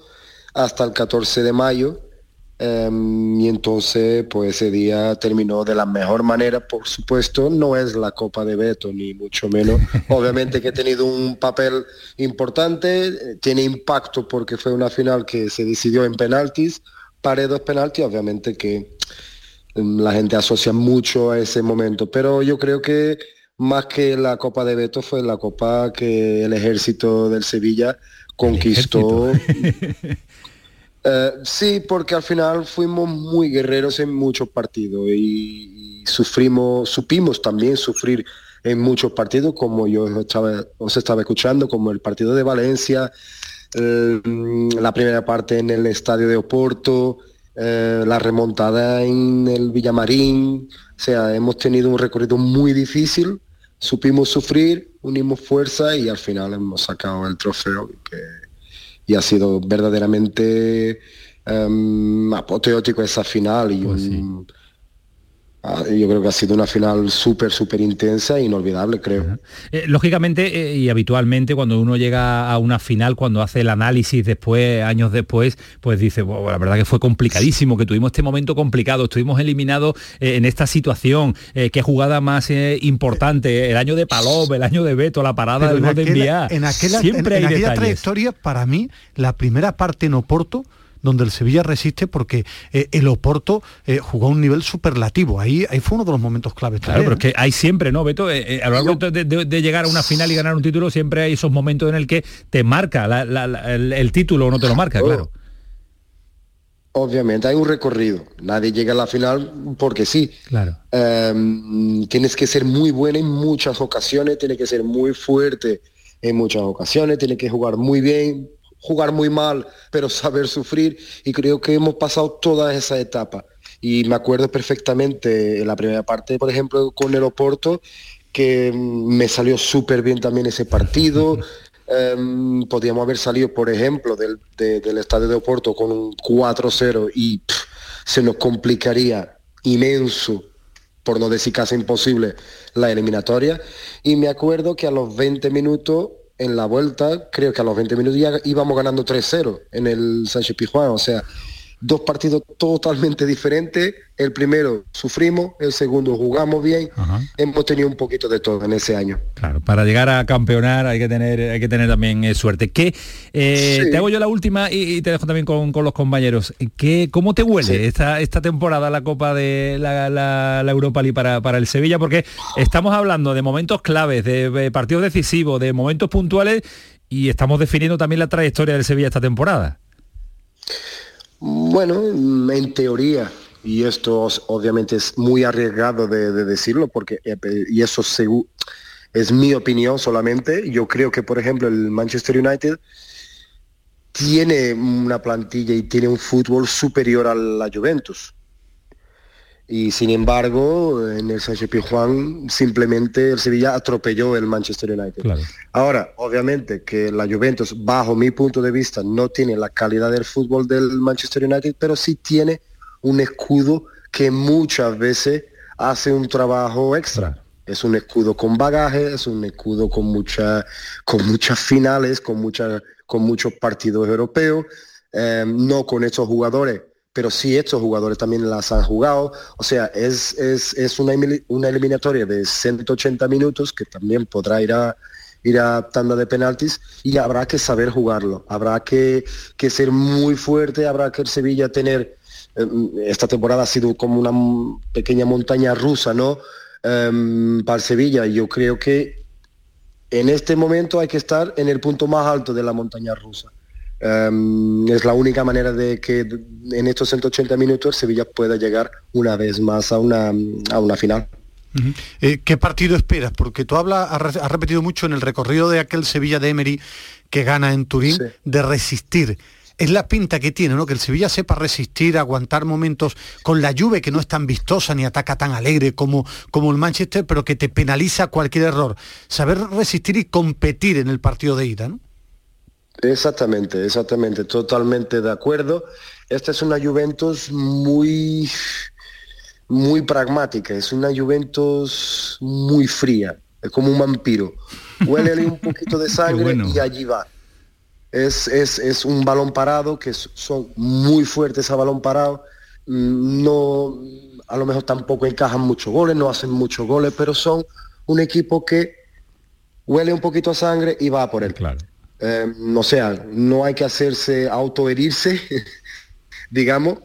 hasta el 14 de mayo. Em, y entonces, pues ese día terminó de la mejor manera, por supuesto, no es la Copa de Beto, ni mucho menos. Obviamente que ha tenido un papel importante, eh, tiene impacto porque fue una final que se decidió en penaltis, paré dos penaltis, obviamente que em, la gente asocia mucho a ese momento, pero yo creo que más que la Copa de Beto fue la Copa que el ejército del Sevilla conquistó. Eh, sí, porque al final fuimos muy guerreros en muchos partidos y, sufrimos, supimos también sufrir en muchos partidos, como yo estaba, os estaba escuchando, como el partido de Valencia, eh, la primera parte en el estadio de Oporto, eh, la remontada en el Villamarín, o sea, hemos tenido un recorrido muy difícil, supimos sufrir, unimos fuerza y al final hemos sacado el trofeo y ha sido verdaderamente em, apoteótico esa final y un- ah, yo creo que ha sido una final súper súper intensa e inolvidable creo Eh, lógicamente eh, y habitualmente cuando uno llega a una final, cuando hace el análisis después, años después, pues dice, "Bueno, la verdad que fue complicadísimo, que tuvimos este momento complicado, estuvimos eliminados eh, en esta situación, eh, qué jugada más eh, importante, el año de Palop, el año de Beto, la parada Pero del en gol de aquella, enviar. en aquella, Siempre en- en hay aquella detalles. trayectoria, para mí, la primera parte en Oporto donde el Sevilla resiste porque eh, el Oporto eh, jugó a un nivel superlativo. Ahí, ahí fue uno de los momentos claves. Claro, pero es que hay siempre, ¿no, Beto? Eh, a lo largo de, llegar a una final y ganar un título, siempre hay esos momentos en el que te marca el, título o no te lo marca, oh. claro. Obviamente hay un recorrido. Nadie llega a la final porque sí. Claro. Em, tienes que ser muy buena en muchas ocasiones, tienes que ser muy fuerte en muchas ocasiones, tienes que jugar muy bien, jugar muy mal, pero saber sufrir. Y creo que hemos pasado toda esa etapa. Y me acuerdo perfectamente en la primera parte, por ejemplo, con el Oporto, que me salió súper bien también ese partido. Em, podríamos haber salido, por ejemplo, del, estadio de Oporto con un 4-0 y se nos complicaría inmenso, por no decir casi imposible, la eliminatoria. Y me acuerdo que a los 20 minutos en la vuelta, creo que a los 20 minutos ya íbamos ganando 3-0 en el Sánchez Pijuán. O sea, dos partidos totalmente diferentes. El primero sufrimos, el segundo jugamos bien. Hemos tenido un poquito de todo en ese año. Claro, para llegar a campeonar hay que tener, hay que tener también eh, suerte. ¿Qué, eh, Te hago yo la última y, te dejo también con, los compañeros. ¿Qué, ¿Cómo te huele esta, esta temporada la Copa de la, Europa League para, para el Sevilla? Porque estamos hablando de momentos claves, de partidos decisivos, de momentos puntuales y estamos definiendo también la trayectoria del Sevilla esta temporada. Bueno, en teoría, y esto obviamente es muy arriesgado de, decirlo, porque, eh, y eso es mi opinión solamente, yo creo que, por ejemplo, el Manchester United tiene una plantilla y tiene un fútbol superior a la Juventus y sin embargo en el Sánchez Pizjuán simplemente el Sevilla atropelló el Manchester United. Ahora, obviamente que la Juventus, bajo mi punto de vista, no tiene la calidad del fútbol del Manchester United, pero sí tiene un escudo que muchas veces hace un trabajo extra. Es un escudo con bagaje, es un escudo con, mucha, con muchas finales, con, mucha, con muchos partidos europeos, eh, no con estos jugadores pero sí estos jugadores también las han jugado. O sea, es, es, una, una, eliminatoria de 180 minutos que también podrá ir a, ir a tanda de penaltis y habrá que saber jugarlo. Habrá que, que ser muy fuerte, habrá que el Sevilla tener... Em, esta temporada ha sido como una pequeña montaña rusa, ¿no? Um, para Sevilla. Yo creo que en este momento hay que estar en el punto más alto de la montaña rusa. Em, es la única manera de que en estos 180 minutos Sevilla pueda llegar una vez más a una, a una final. Eh, ¿Qué partido esperas? Porque tú hablas, has repetido mucho en el recorrido de aquel Sevilla de Emery que gana en Turín, de resistir. Es la pinta que tiene, ¿no? Que el Sevilla sepa resistir, aguantar momentos con la lluvia que no es tan vistosa ni ataca tan alegre como, como el Manchester, pero que te penaliza cualquier error. Saber resistir y competir en el partido de ida, ¿no? Exactamente, exactamente, totalmente de acuerdo. Esta es una Juventus muy, muy pragmática, es una Juventus muy fría, es como un vampiro. Huele un poquito de sangre y allí va. Es, es, un balón parado, que son muy fuertes a balón parado. Mm, no, a lo mejor tampoco encajan muchos goles, no hacen muchos goles, pero son un equipo que huele un poquito a sangre y va por él. Claro. Eh, o sea, no hay que hacerse autoherirse, digamos,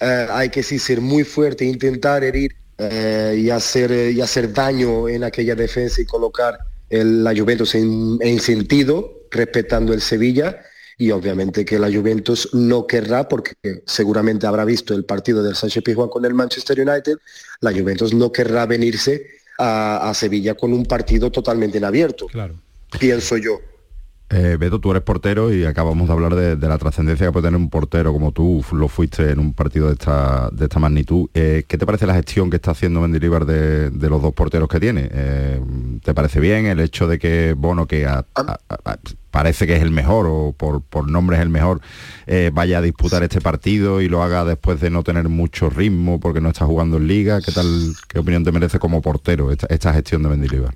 eh, hay que sí ser muy fuerte, intentar herir eh, y, hacer, y hacer daño en aquella defensa y colocar el, la Juventus en, sentido, respetando el Sevilla. Y obviamente que la Juventus no querrá, porque seguramente habrá visto el partido del Sánchez Pizjuán con el Manchester United, la Juventus no querrá venirse a, a Sevilla con un partido totalmente en abierto. Claro. Pienso yo. Eh, Beto, tú eres portero y acabamos de hablar de, la trascendencia que puede tener un portero como tú, lo fuiste en un partido de esta, de esta magnitud. Eh, ¿Qué te parece la gestión que está haciendo Mendilibar de, de los dos porteros que tiene? Eh, ¿Te parece bien el hecho de que Bono, que parece que es el mejor o por, por nombre es el mejor, eh, vaya a disputar este partido y lo haga después de no tener mucho ritmo porque no está jugando en liga? ¿Qué tal, qué opinión te merece como portero esta, esta gestión de Mendilibar?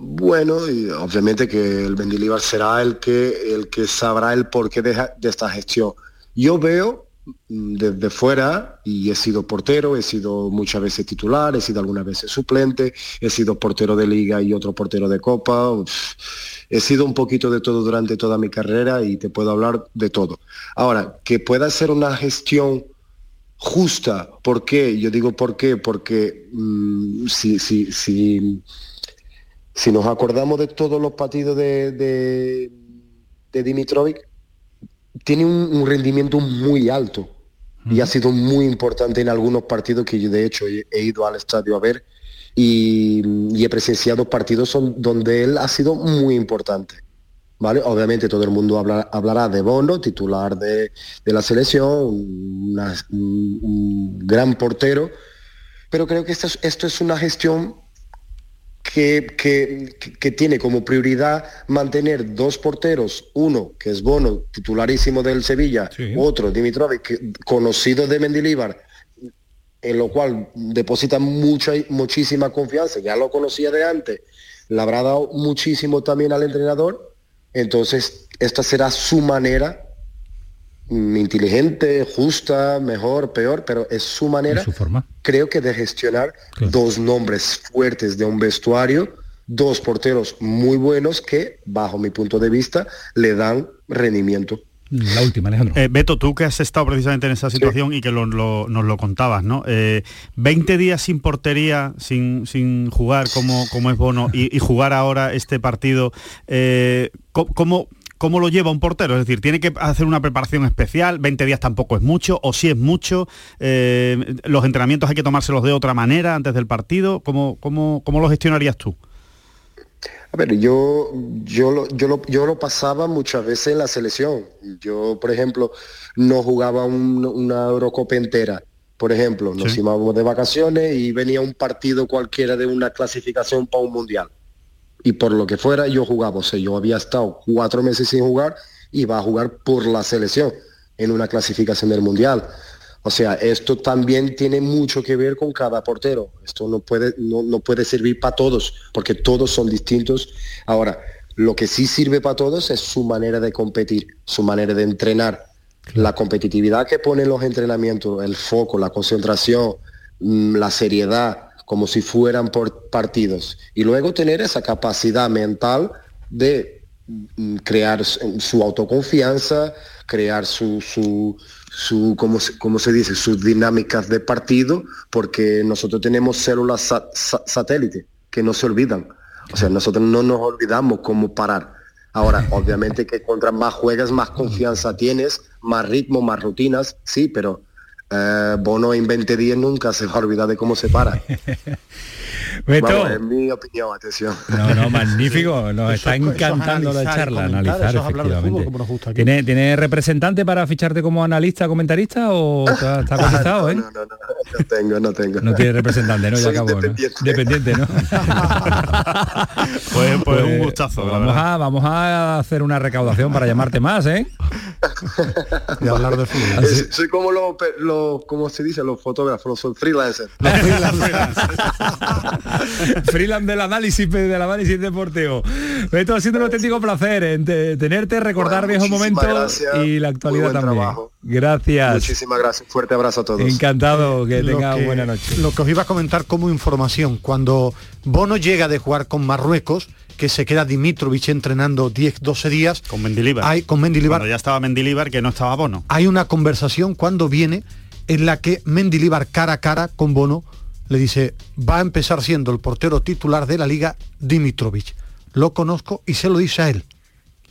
Bueno, y obviamente que el Mendilibar será el que, el que sabrá el porqué de, esta gestión. Yo veo mm, desde fuera y he sido portero, he sido muchas veces titular, he sido algunas veces suplente, he sido portero de liga y otro portero de copa. He sido un poquito de todo durante toda mi carrera y te puedo hablar de todo. Ahora, que pueda ser una gestión justa, ¿por qué? Yo digo por qué, porque mm, si, si, si, si, nos acordamos de todos los partidos de, de, de Dimitrovic, tiene un, rendimiento muy alto y ha sido muy importante en algunos partidos que yo de hecho he, ido al estadio a ver y, he presenciado partidos donde él ha sido muy importante. ¿Vale? Obviamente todo el mundo hablará de Bono, titular de, la selección, un, gran portero, pero creo que esto esto es una gestión que, que, tiene como prioridad mantener dos porteros, uno que es Bono, titularísimo del Sevilla, otro Dimitrovic, conocido de Mendilibar, en lo cual deposita mucha, muchísima confianza, ya lo conocía de antes, le habrá dado muchísimo también al entrenador, entonces esta será su manera inteligente, justa, mejor, peor, pero es su manera, creo que de gestionar dos nombres fuertes de un vestuario, dos porteros muy buenos que, bajo mi punto de vista, le dan rendimiento. La última, Alejandro. Eh, Beto, tú que has estado precisamente en esa situación y que nos lo contabas, ¿no? 20 eh, días sin portería, sin, sin jugar como, como es Bono y, jugar ahora este partido, eh, ¿cómo, ¿Cómo lo lleva un portero? Es decir, ¿tiene que hacer una preparación especial? ¿20 días tampoco es mucho? ¿O si es mucho? Eh, ¿Los entrenamientos hay que tomárselos de otra manera antes del partido? ¿Cómo, cómo, cómo lo gestionarías tú? A ver, yo, yo, lo, yo, lo, yo lo pasaba muchas veces en la selección. Yo, por ejemplo, no jugaba una Eurocopa entera. Por ejemplo, nos íbamos de vacaciones y venía un partido cualquiera de una clasificación para un mundial y por lo que fuera yo jugaba. O sea, yo había estado cuatro meses sin jugar y va a jugar por la selección en una clasificación del Mundial. O sea, esto también tiene mucho que ver con cada portero. Esto no puede, no, puede servir para todos, porque todos son distintos. Ahora, lo que sí sirve para todos es su manera de competir, su manera de entrenar. La competitividad que ponen los entrenamientos, el foco, la concentración, mm, la seriedad, como si fueran por partidos. Y luego tener esa capacidad mental de mm, crear su autoconfianza, crear su, su, su como, se dice, sus dinámicas de partido, porque nosotros tenemos células satélite que no se olvidan. O sea, nosotros no nos olvidamos cómo parar. Ahora, obviamente que contra más juegas, más confianza tienes, más ritmo, más rutinas, sí, pero eh, Bono en 20 días nunca se va a olvidar de cómo se para. Beto. en mi opinión, atención. No, no, magnífico. Nos está encantando la charla, analizar, efectivamente. ¿Tiene, ¿Tiene representante para ficharte como analista, comentarista o está, está no, eh? No, no, no, no tengo, no tengo. No tiene representante, ¿no? Ya acabó, dependiente. ¿no? Dependiente, ¿no? pues, pues, un gustazo. Vamos a, vamos a hacer una recaudación para llamarte más, ¿eh? y hablar de fútbol. Soy como los, lo, como se dice, los fotógrafos, los freelancers. freelance del análisis del análisis deportivo. Esto ha sido un auténtico placer ¿eh? tenerte, recordar viejos momentos y la actualidad también. Gracias. Muchísimas gracias. Fuerte abrazo a todos. Encantado, que tenga buena noche. Lo que os iba a comentar como información, cuando Bono llega de jugar con Marruecos, que se queda Dimitrovich entrenando 10, 12 días. Con Mendilibar. Hay, con Mendilibar. Cuando ya estaba Mendilibar, que no estaba Bono. Hay una conversación cuando viene en la que Mendilibar cara a cara con Bono le dice, va a empezar siendo el portero titular de la liga Dimitrovich. Lo conozco y se lo dice a él.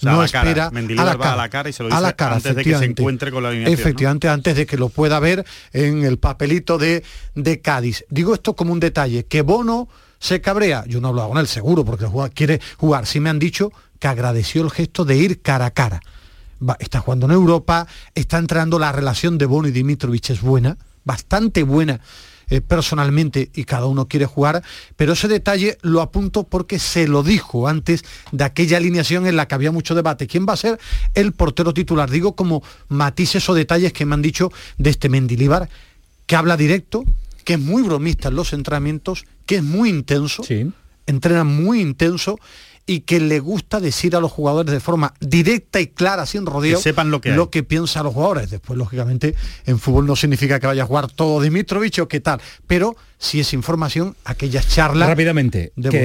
no espera a la, cara, a la cara y se lo dice antes de que se encuentre con la alineación. Efectivamente, antes de que lo pueda ver en el papelito de, de Cádiz. Digo esto como un detalle, que Bono se cabrea. Yo no hablo con él seguro porque quiere jugar. Sí me han dicho que agradeció el gesto de ir cara a cara. está jugando en Europa, está entrando la relación de Bono y Dimitrovich es buena, bastante buena eh, personalmente y cada uno quiere jugar, pero ese detalle lo apunto porque se lo dijo antes de aquella alineación en la que había mucho debate. ¿Quién va a ser el portero titular? Digo como matices o detalles que me han dicho de este Mendilibar, que habla directo, que es muy bromista en los entrenamientos, que es muy intenso, entrena muy intenso y que le gusta decir a los jugadores de forma directa y clara, sin rodeo, Que sepan lo que lo que piensa los jugadores. Después, lógicamente, en fútbol no significa que vaya a jugar todo Dimitrovich o qué tal, pero si es información, aquellas charlas... Rápidamente, de que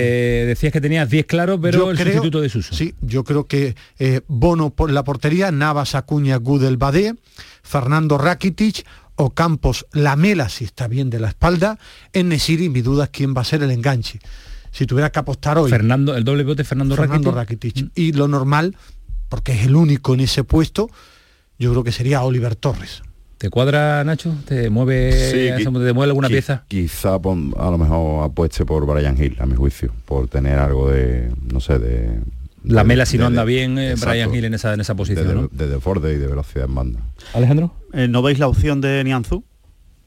decías que tenías 10 claros, pero Yo el creo- sustituto de Suso. Sí, yo creo que eh, Bono por la portería, Navas, Acuña, Gudel, Badé, Fernando Rakitic, Ocampos, Lamela, si está bien de la espalda, en Nesiri, mi duda es quién va a ser el enganche. Si tuviera que apostar hoy... Fernando, el doble bote Fernando, Fernando Rakitic. Rakitic. Y lo normal, porque es el único en ese puesto, yo creo que sería Oliver Torres. ¿Te cuadra, Nacho? ¿Te mueve, Sí, te qui- mueve alguna qui- pieza? Quizá pon- a lo mejor apueste por Brian Hill, a mi juicio, por tener algo de, no sé, de... La de- mela si no anda de- bien, eh, exacto, Brian Hill en esa, en esa posición, de, ¿no? de y de velocidad en banda. Alejandro. Eh, ¿No veis la opción de Nianzú?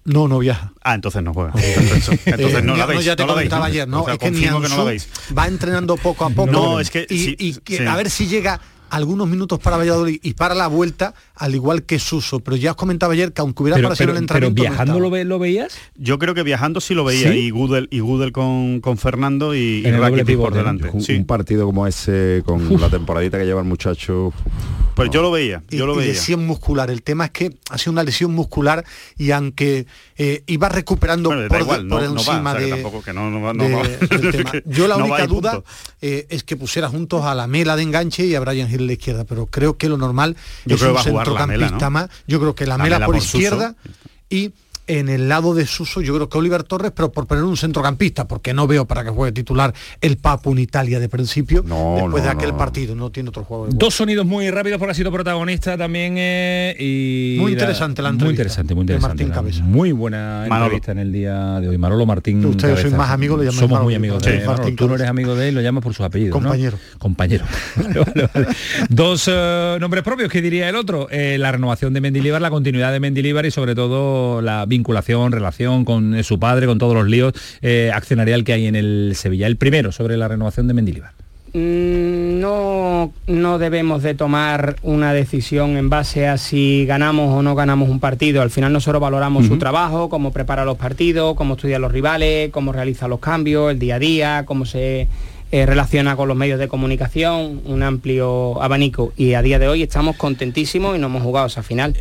No, no viaja. Ah, entonces no juega. Entonces, entonces Eh, no la no, veis. ya te no comentaba ¿no? ayer, ¿no? O sea, es que que no la veis. va entrenando poco a poco. No, es que y, sí, y que sí. a ver si llega algunos minutos para Valladolid y para la vuelta, al igual que Suso. Pero ya os comentaba ayer que aunque hubiera Pero- aparecido pero- el pero entrenamiento. no viajando estaba. ¿Lo, ve- lo veías? Yo creo que viajando sí lo veía ¿Sí? y Gudel y Gudel con, con Fernando y, y Rakitic por ¿no? delante. Un, Sí. un partido como ese, con la temporadita que lleva el muchacho... Pues yo lo veía, y, yo lo y veía. lesión muscular. El tema es que ha sido una lesión muscular y aunque eh, iba recuperando Bueno, por, igual, por no- no va, encima o sea, que de, no- no no. Yo la No única duda eh, es que pusiera juntos a la Mela de enganche y a Brian Hill la izquierda, pero creo que lo normal Yo es creo un centrocampista ¿no? más. Yo creo que la, La Mela, Mela por, izquierda y en el lado de Suso yo creo que Oliver Torres, pero por poner un centrocampista, porque no veo para que juegue titular el Papu en Italia de principio, después de no, aquel no. partido, no tiene otro juego de Dos sonidos muy rápidos porque ha sido protagonista también eh, y Muy interesante la muy entrevista interesante, muy de interesante. Martín la- Cabeza. Muy buena Manolo. entrevista en el día de hoy. Marolo Martín. Ustedes sois más amigos, le Somos Manolo. muy amigos Sí, de Martín Manolo. Tú no eres amigo de él, lo llamas por su apellido. ¿no? Compañero. Compañero. Vale, vale, vale. Dos eh, nombres propios, ¿qué diría el otro? Eh, la renovación de Mendilibar, la continuidad de Mendilibar y sobre todo la vinculación, relación con eh, su padre, con todos los líos eh, accionarial que hay en el Sevilla. El primero sobre la renovación de Mendilibar. Mm, No, no debemos de tomar una decisión en base a si ganamos o no ganamos un partido. Al final nosotros valoramos su trabajo, cómo prepara los partidos, cómo estudia los rivales, cómo realiza los cambios, el día a día, cómo se eh, relaciona con los medios de comunicación, un amplio abanico. Y a día de hoy estamos contentísimos y no hemos jugado esa final.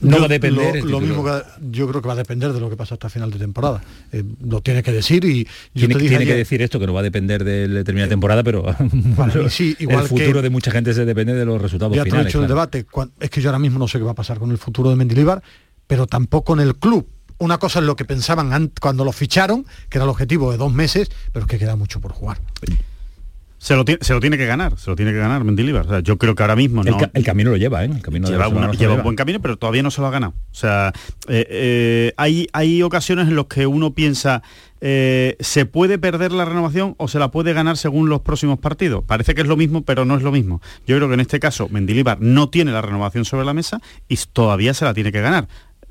No Yo- va a depender Lo, mismo que yo creo que va a depender de lo que pasa hasta final de temporada. Eh, lo tiene que decir y yo Tiene, te dije tiene que decir esto, que no va a depender de la determinada temporada, pero sí, igual el futuro que- de mucha gente se depende de los resultados ya te lo he finales. en el debate, es que yo ahora mismo no sé qué va a pasar con el futuro de Mendilibar, pero tampoco en el club. Una cosa es lo que pensaban cuando lo ficharon, que era el objetivo de dos meses, pero es que queda mucho por jugar. Se lo, tiene, se lo tiene que ganar, se lo tiene que ganar Mendilibar. O sea, yo creo que ahora mismo El, no. ca- el camino lo lleva, ¿eh? El camino lleva, una- un buen camino, pero todavía no se lo ha ganado. O sea, eh, eh, hay, hay ocasiones en las que uno piensa, eh, ¿se puede perder la renovación o se la puede ganar según los próximos partidos? Parece que es lo mismo, pero no es lo mismo. Yo creo que en este caso Mendilibar no tiene la renovación sobre la mesa y todavía se la tiene que ganar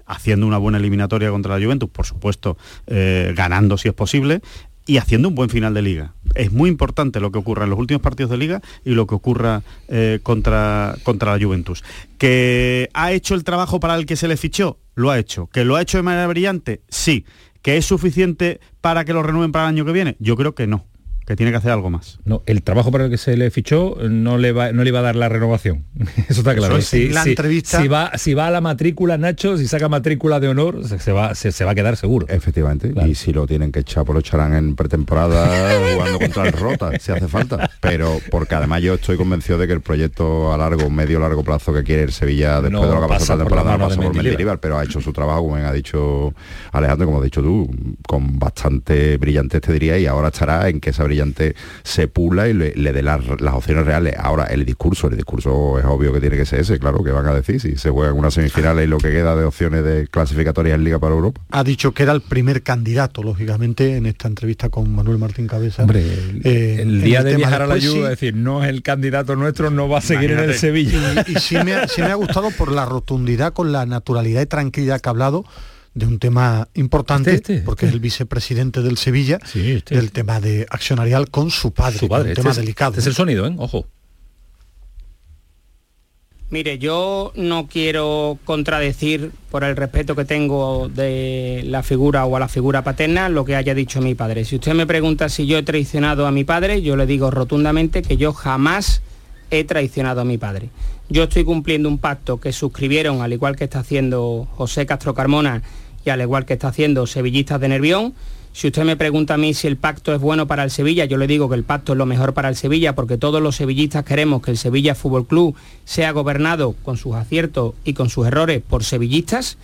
haciendo una buena eliminatoria contra la Juventus, por supuesto, eh, ganando si es posible, y haciendo un buen final de liga. Es muy importante lo que ocurra en los últimos partidos de liga y lo que ocurra eh, contra, contra la Juventus. ¿Que ha hecho el trabajo para el que se le fichó? Lo ha hecho. ¿Que lo ha hecho de manera brillante? Sí. ¿Que es suficiente para que lo renueven para el año que viene? Yo creo que no. Que tiene que hacer algo más. No, el trabajo para el que se le fichó no le va, no le iba a dar la renovación. Eso está claro. Eso es, en la entrevista- si va, si va a la matrícula, Nacho, si saca matrícula de honor, se, se va, se, se va a quedar seguro. Efectivamente, y si lo tienen que echar, pues lo echarán en pretemporada jugando contra el Rota, si hace falta. Pero porque además yo estoy convencido de que el proyecto a largo, medio largo plazo que quiere el Sevilla después No de lo que ha pasa por la temporada no de pasa por Mendilibar. Pero ha hecho su trabajo, como bien ha dicho Alejandro, como has dicho tú, con bastante brillantez te diría, y ahora estará en que esa brillante se pula y le, le dé las, las opciones reales. Ahora, el discurso, el discurso es obvio que tiene que ser ese, claro, que van a decir si se juegan unas semifinales y lo que queda de opciones de clasificatorias en Liga para Europa. Ha dicho que era el primer candidato, lógicamente, en esta entrevista con Manuel Martín Cabeza. Hombre, el, Eh, el día el de viajar a la después, Juve, sí. es decir, no es el candidato nuestro, no va a seguir en el. Sevilla. Y, y sí, me ha, sí me ha gustado por la rotundidad, con la naturalidad y tranquilidad que ha hablado de un tema importante, Este, porque es el vicepresidente del Sevilla, del tema de accionarial con su padre, Su padre, un este tema es- delicado. este es el sonido, ¿eh? Ojo. Mire, yo no quiero contradecir por el respeto que tengo de la figura o a la figura paterna lo que haya dicho mi padre. Si usted me pregunta si yo he traicionado a mi padre, yo le digo rotundamente que yo jamás he traicionado a mi padre. Yo estoy cumpliendo un pacto que suscribieron, al igual que está haciendo José Castro Carmona y al igual que está haciendo Sevillistas de Nervión, si usted me pregunta a mí si el pacto es bueno para el Sevilla, yo le digo que el pacto es lo mejor para el Sevilla porque todos los sevillistas queremos que el Sevilla Fútbol Club sea gobernado con sus aciertos y con sus errores por sevillistas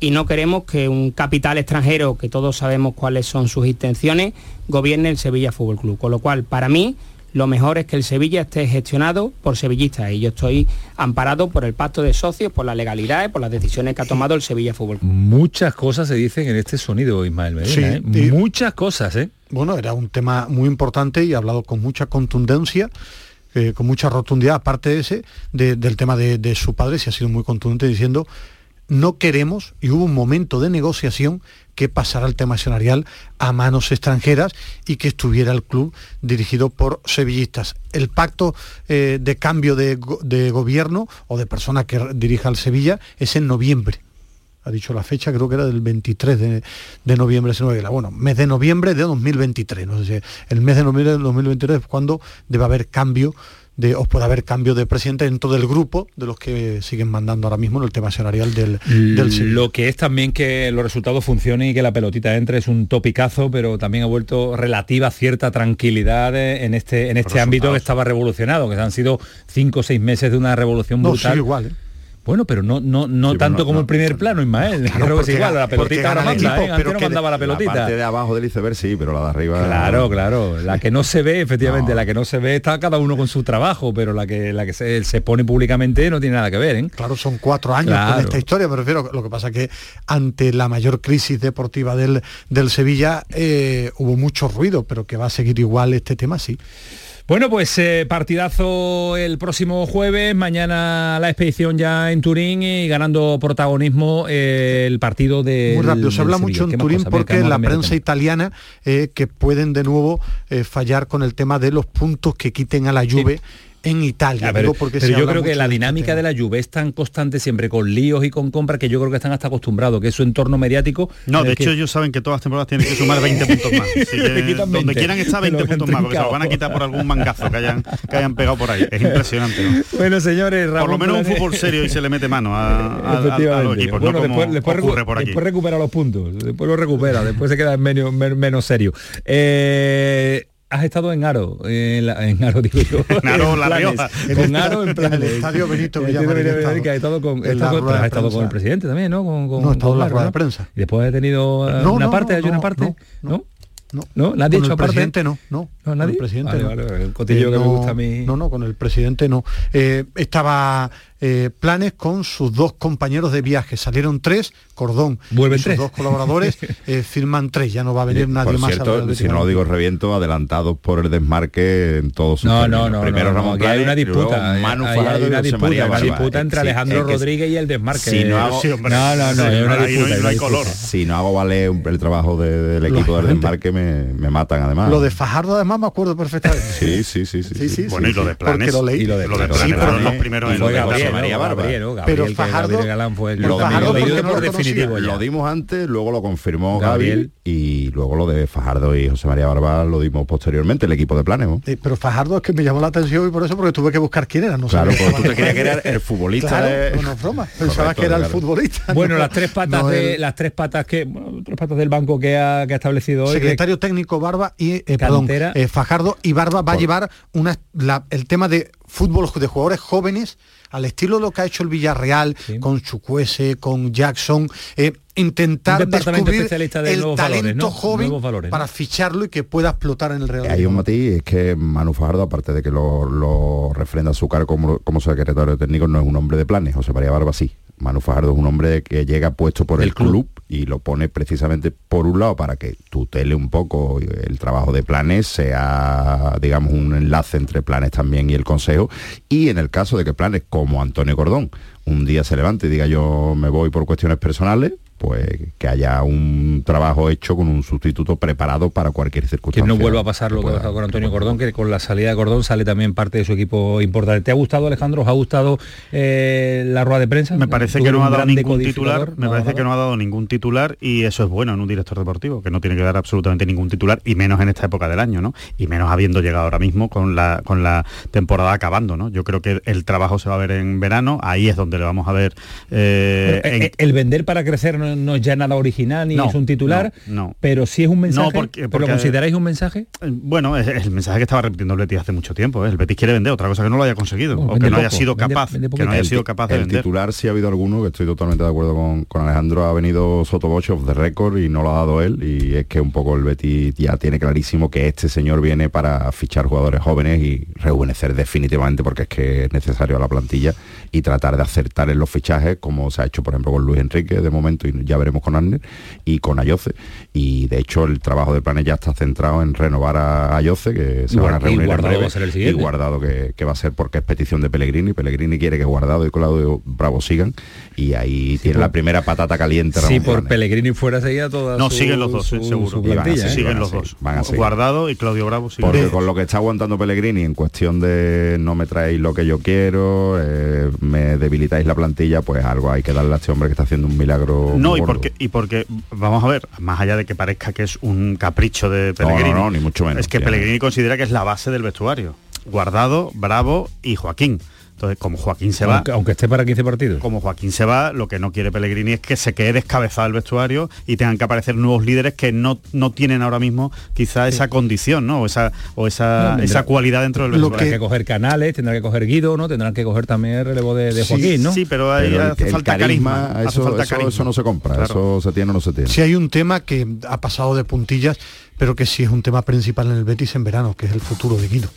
y no queremos que un capital extranjero, que todos sabemos cuáles son sus intenciones, gobierne el Sevilla Fútbol Club. Con lo cual, para mí, lo mejor es que el Sevilla esté gestionado por sevillistas y yo estoy amparado por el pacto de socios, por la legalidad y por las decisiones que ha tomado el Sevilla Fútbol. Muchas cosas se dicen en este sonido, Ismael Medina, ¿eh? Muchas cosas, ¿eh? Bueno, era un tema muy importante y ha hablado con mucha contundencia. Eh, con mucha rotundidad, aparte de ese, del tema de, de su padre, se ha sido muy contundente diciendo no queremos, y hubo un momento de negociación que pasara el tema salarial a manos extranjeras y que estuviera el club dirigido por sevillistas. El pacto eh, de cambio de, gobierno o de persona que dirija al Sevilla es en noviembre. Ha dicho la fecha, creo que era del 23 de, de noviembre, bueno, mes de noviembre de 2023. No el mes de noviembre de 2023 es cuando debe haber cambio de, os puede haber cambio de presidente dentro del grupo de los que siguen mandando ahora mismo en el tema salarial del, del Lo que es también que los resultados funcionen y que la pelotita entre es un topicazo, pero también ha vuelto relativa cierta tranquilidad en este, en este ámbito que estaba revolucionado, que han sido cinco o seis meses de una revolución brutal. igual, ¿eh? Bueno, pero no, no, no tanto como el primer plano, Ismael. Creo que es igual, la pelotita ahora manda, ¿eh? Antes no mandaba la pelotita. La parte de abajo del iceberg sí, pero la de arriba. Claro, claro. La que no se ve, efectivamente, la que no se ve está cada uno con su trabajo, pero la que la que se, se pone públicamente no tiene nada que ver, ¿eh? Claro, son cuatro años con esta historia, me refiero. Lo que pasa que ante la mayor crisis deportiva del, del Sevilla eh, hubo mucho ruido, pero que va a seguir igual este tema, sí. Bueno, pues eh, partidazo el próximo jueves, mañana la expedición ya en Turín y ganando protagonismo eh, el partido de... Muy rápido, se habla mucho en Turín porque la prensa italiana eh, que pueden de nuevo fallar con el tema de los puntos que quiten a la Juve en Italia. pero, yo creo que la este dinámica de, la Juve es tan constante siempre con líos y con compras que yo creo que están hasta acostumbrados, que es su entorno mediático. No, de hecho ellos saben que todas las temporadas tienen que sumar 20 puntos más. donde quieran estar 20 puntos más, porque se lo van a quitar por algún mangazo que hayan, que hayan pegado por ahí. Es impresionante. Bueno, señores, por lo menos un fútbol serio y se le mete mano a, los equipos. Bueno, después, después, recupera los puntos, después lo recupera, después se queda en menos, menos serio. Eh, has estado en Aro, en, Aro digo yo. en Aro, La Rioja. Con Aro en plan el estadio Benito que ha estado con, has estado con el presidente también, ¿no? Con, con, no, he estado en la rueda de prensa. Y después ha tenido eh, una parte, hay una parte, ¿no? No, no, nadie ha hecho aparte. presidente no, no. ¿No nadie? el presidente vale, vale, el cotillo que me gusta a mí. No, no, con el presidente no. Eh, estaba eh, planes con sus dos compañeros de viaje. Salieron tres, Cordón Vuelven y sus dos colaboradores eh, firman tres. Ya no va a venir nadie más. Cierto, si no lo digo reviento, adelantados por el desmarque en todos sus No, no, no. Primero no, Ramón hay una disputa. Hay, hay, una disputa, una disputa entre Alejandro Rodríguez y el desmarque. Si no, hago, no, no, no, hay una disputa. No hay color. Si no hago vale el trabajo del equipo del desmarque, me matan además. Lo de Fajardo además me acuerdo perfectamente. Sí, sí, sí. sí, Bueno, y lo de planes. Lo leí. Y lo de planes. Sí, pero los primeros en María Barba. Pero Fajardo, fue lo por definitivo. Lo dimos antes, luego lo confirmó Gabriel y luego lo de Fajardo y José María Barba lo dimos posteriormente, el equipo de planes. pero Fajardo es que me llamó la atención y por eso porque tuve que buscar quién era. No claro, porque tú te querías que era el futbolista. Claro, no broma. Pensaba que era el futbolista. Bueno, las tres patas de las tres patas que tres patas del banco que ha, establecido hoy. Secretario técnico Barba y eh, perdón, eh, Fajardo y Barba va a llevar una, el tema de fútbol de jugadores jóvenes al estilo de lo que ha hecho el Villarreal con Chucuese, con Jackson, eh, intentar descubrir el talento joven para ficharlo y que pueda explotar en el Real Hay un matiz, es que Manu Fajardo, aparte de que lo, refrenda su cargo como, como secretario técnico, no es un hombre de planes, José María Barba sí. Manu Fajardo es un hombre que llega puesto por el, club. y lo pone precisamente por un lado para que tutele un poco el trabajo de planes, sea digamos un enlace entre planes también y el consejo y en el caso de que planes como Antonio Cordón un día se levante y diga yo me voy por cuestiones personales, pues que haya un trabajo hecho con un sustituto preparado para cualquier Que circunstancia. no vuelva a pasar lo que ha pueda- pasado con Antonio Cordón, que con la salida de Cordón sale también parte de su equipo importante. ¿Te ha gustado, Alejandro? ¿Os ha gustado eh, la rueda de prensa? Me parece que no ha dado ningún titular, me parece que no ha dado ningún titular y eso es bueno en un director deportivo, que no tiene que dar absolutamente ningún titular y menos en esta época del año, ¿no? Y menos habiendo llegado ahora mismo con la con la temporada acabando, ¿no? Yo creo que el trabajo se va a ver en verano, ahí es donde lo vamos a ver eh, Pero, en- eh, el vender para crecer no, no es ya nada original ni No, es un titular, no, no. pero sí es un mensaje. No, porque- ¿Pero porque- ¿Lo consideráis un mensaje? Bueno, es, es el mensaje que estaba repitiendo el Betis hace mucho tiempo. ¿eh? El Betis quiere vender, otra cosa que no lo haya conseguido, Bueno, o que no haya poco, sido capaz, vende que no haya el, sido capaz de el vender. titular sí ha habido alguno, que estoy totalmente de acuerdo con, con Alejandro, ha venido Sotoboche of the record y no lo ha dado él, y es que un poco el Betis ya tiene clarísimo que este señor viene para fichar jugadores jóvenes y rejuvenecer definitivamente porque es que es necesario a la plantilla y tratar de acertar en los fichajes como se ha hecho por ejemplo con Luis Enrique de momento y ya veremos con Arner y con Ayoce y de hecho el trabajo del plan ya está centrado en renovar a Ayoce que se Y van a y reunir en Guardado breve, va a ser el y. Guardado que, que va a ser porque es petición de Pellegrini Pellegrini quiere que Guardado y Claudio Bravo sigan y ahí tiene por- la primera patata caliente Si Ramón por. Pellegrini fuera seguía toda No, su- siguen los dos, su- eh, seguro. su Y van a plantilla, seguir, ¿eh? siguen van a los seguir, dos. van a seguir. Guardado y Claudio Bravo siguen. Porque con lo que está aguantando Pellegrini en cuestión de no me traéis lo que yo quiero, eh, me debilitáis la plantilla, pues algo hay que darle a este hombre que está haciendo un milagro. No, muy y porque, y porque, vamos a ver, más allá de que parezca que es un capricho de No, Pellegrini, no, no, ni mucho menos. es que Ya. Pellegrini considera que es la base del vestuario. Guardado, Bravo y Joaquín. Entonces, como Joaquín se va, Aunque, aunque esté para 15 partidos. como Joaquín se va, lo que no quiere Pellegrini es que se quede descabezado el vestuario y tengan que aparecer nuevos líderes que no, no tienen ahora mismo quizá esa condición, ¿no? O esa, o esa, No, esa cualidad dentro del Tendrá vestuario. que coger Canales, tendrá que coger Guido, ¿no? Tendrán que coger también el relevo de, de Joaquín, ¿no? Sí, pero ahí Pero hace el falta carisma. hace eso, falta eso- carisma. eso no se compra, Claro. eso se tiene o no se tiene. Si hay un tema que ha pasado de puntillas, pero que sí es un tema principal en el Betis en verano, que es el futuro de Guido.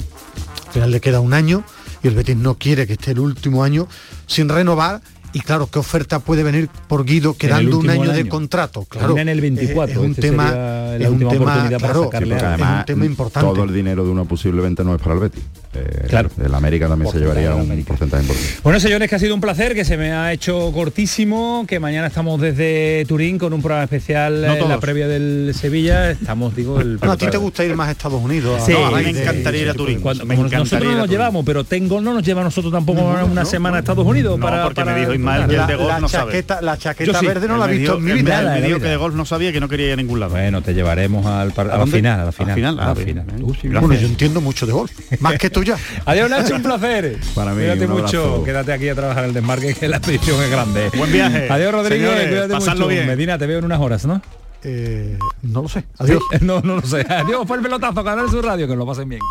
Al final le queda un año y el Betis no quiere que esté el último año sin renovar. Y claro, ¿qué oferta puede venir por Guido quedando un año, de contrato? Claro, en el 24, Es, un tema, es un tema, claro, es además un tema importante. todo el dinero de una posible venta no es para el Betis. Eh, Claro. El América también se llevaría un América. porcentaje importante. Bueno, señores, que ha sido un placer, que se me ha hecho cortísimo, que mañana estamos desde Turín con un programa especial No en la todos. previa del Sevilla. Estamos, digo, el... Bueno, a ti te gusta ir más a Estados Unidos. Sí, No, a me de- encantaría ir a Turín. Cuando- me encantaría nosotros no a nos Turín. llevamos, pero Tengo no nos lleva a nosotros tampoco una semana a Estados Unidos No, para, porque para me dijo Ismael el de golf la, no sabe. chaqueta, la chaqueta sí, verde no la he visto en mi vida. me- la dijo que de golf no sabía que no quería ir a ningún lado. Bueno, te llevaremos al, a, la final, a la ¿Al final. final? A la Ah. Bueno, yo entiendo mucho de golf, más que tú ya. Adiós Nacho, un placer. Para mí, Cuídate mucho. abrazo. Quédate aquí a trabajar el desmarque, que la expedición es grande. Buen viaje. Adiós Rodríguez, Señores, cuídate mucho. bien. Medina, te veo en unas horas, ¿no? Eh, no lo sé. Adiós. No, no lo sé. Adiós, fue el pelotazo, Canal Sur Radio, que lo pasen bien.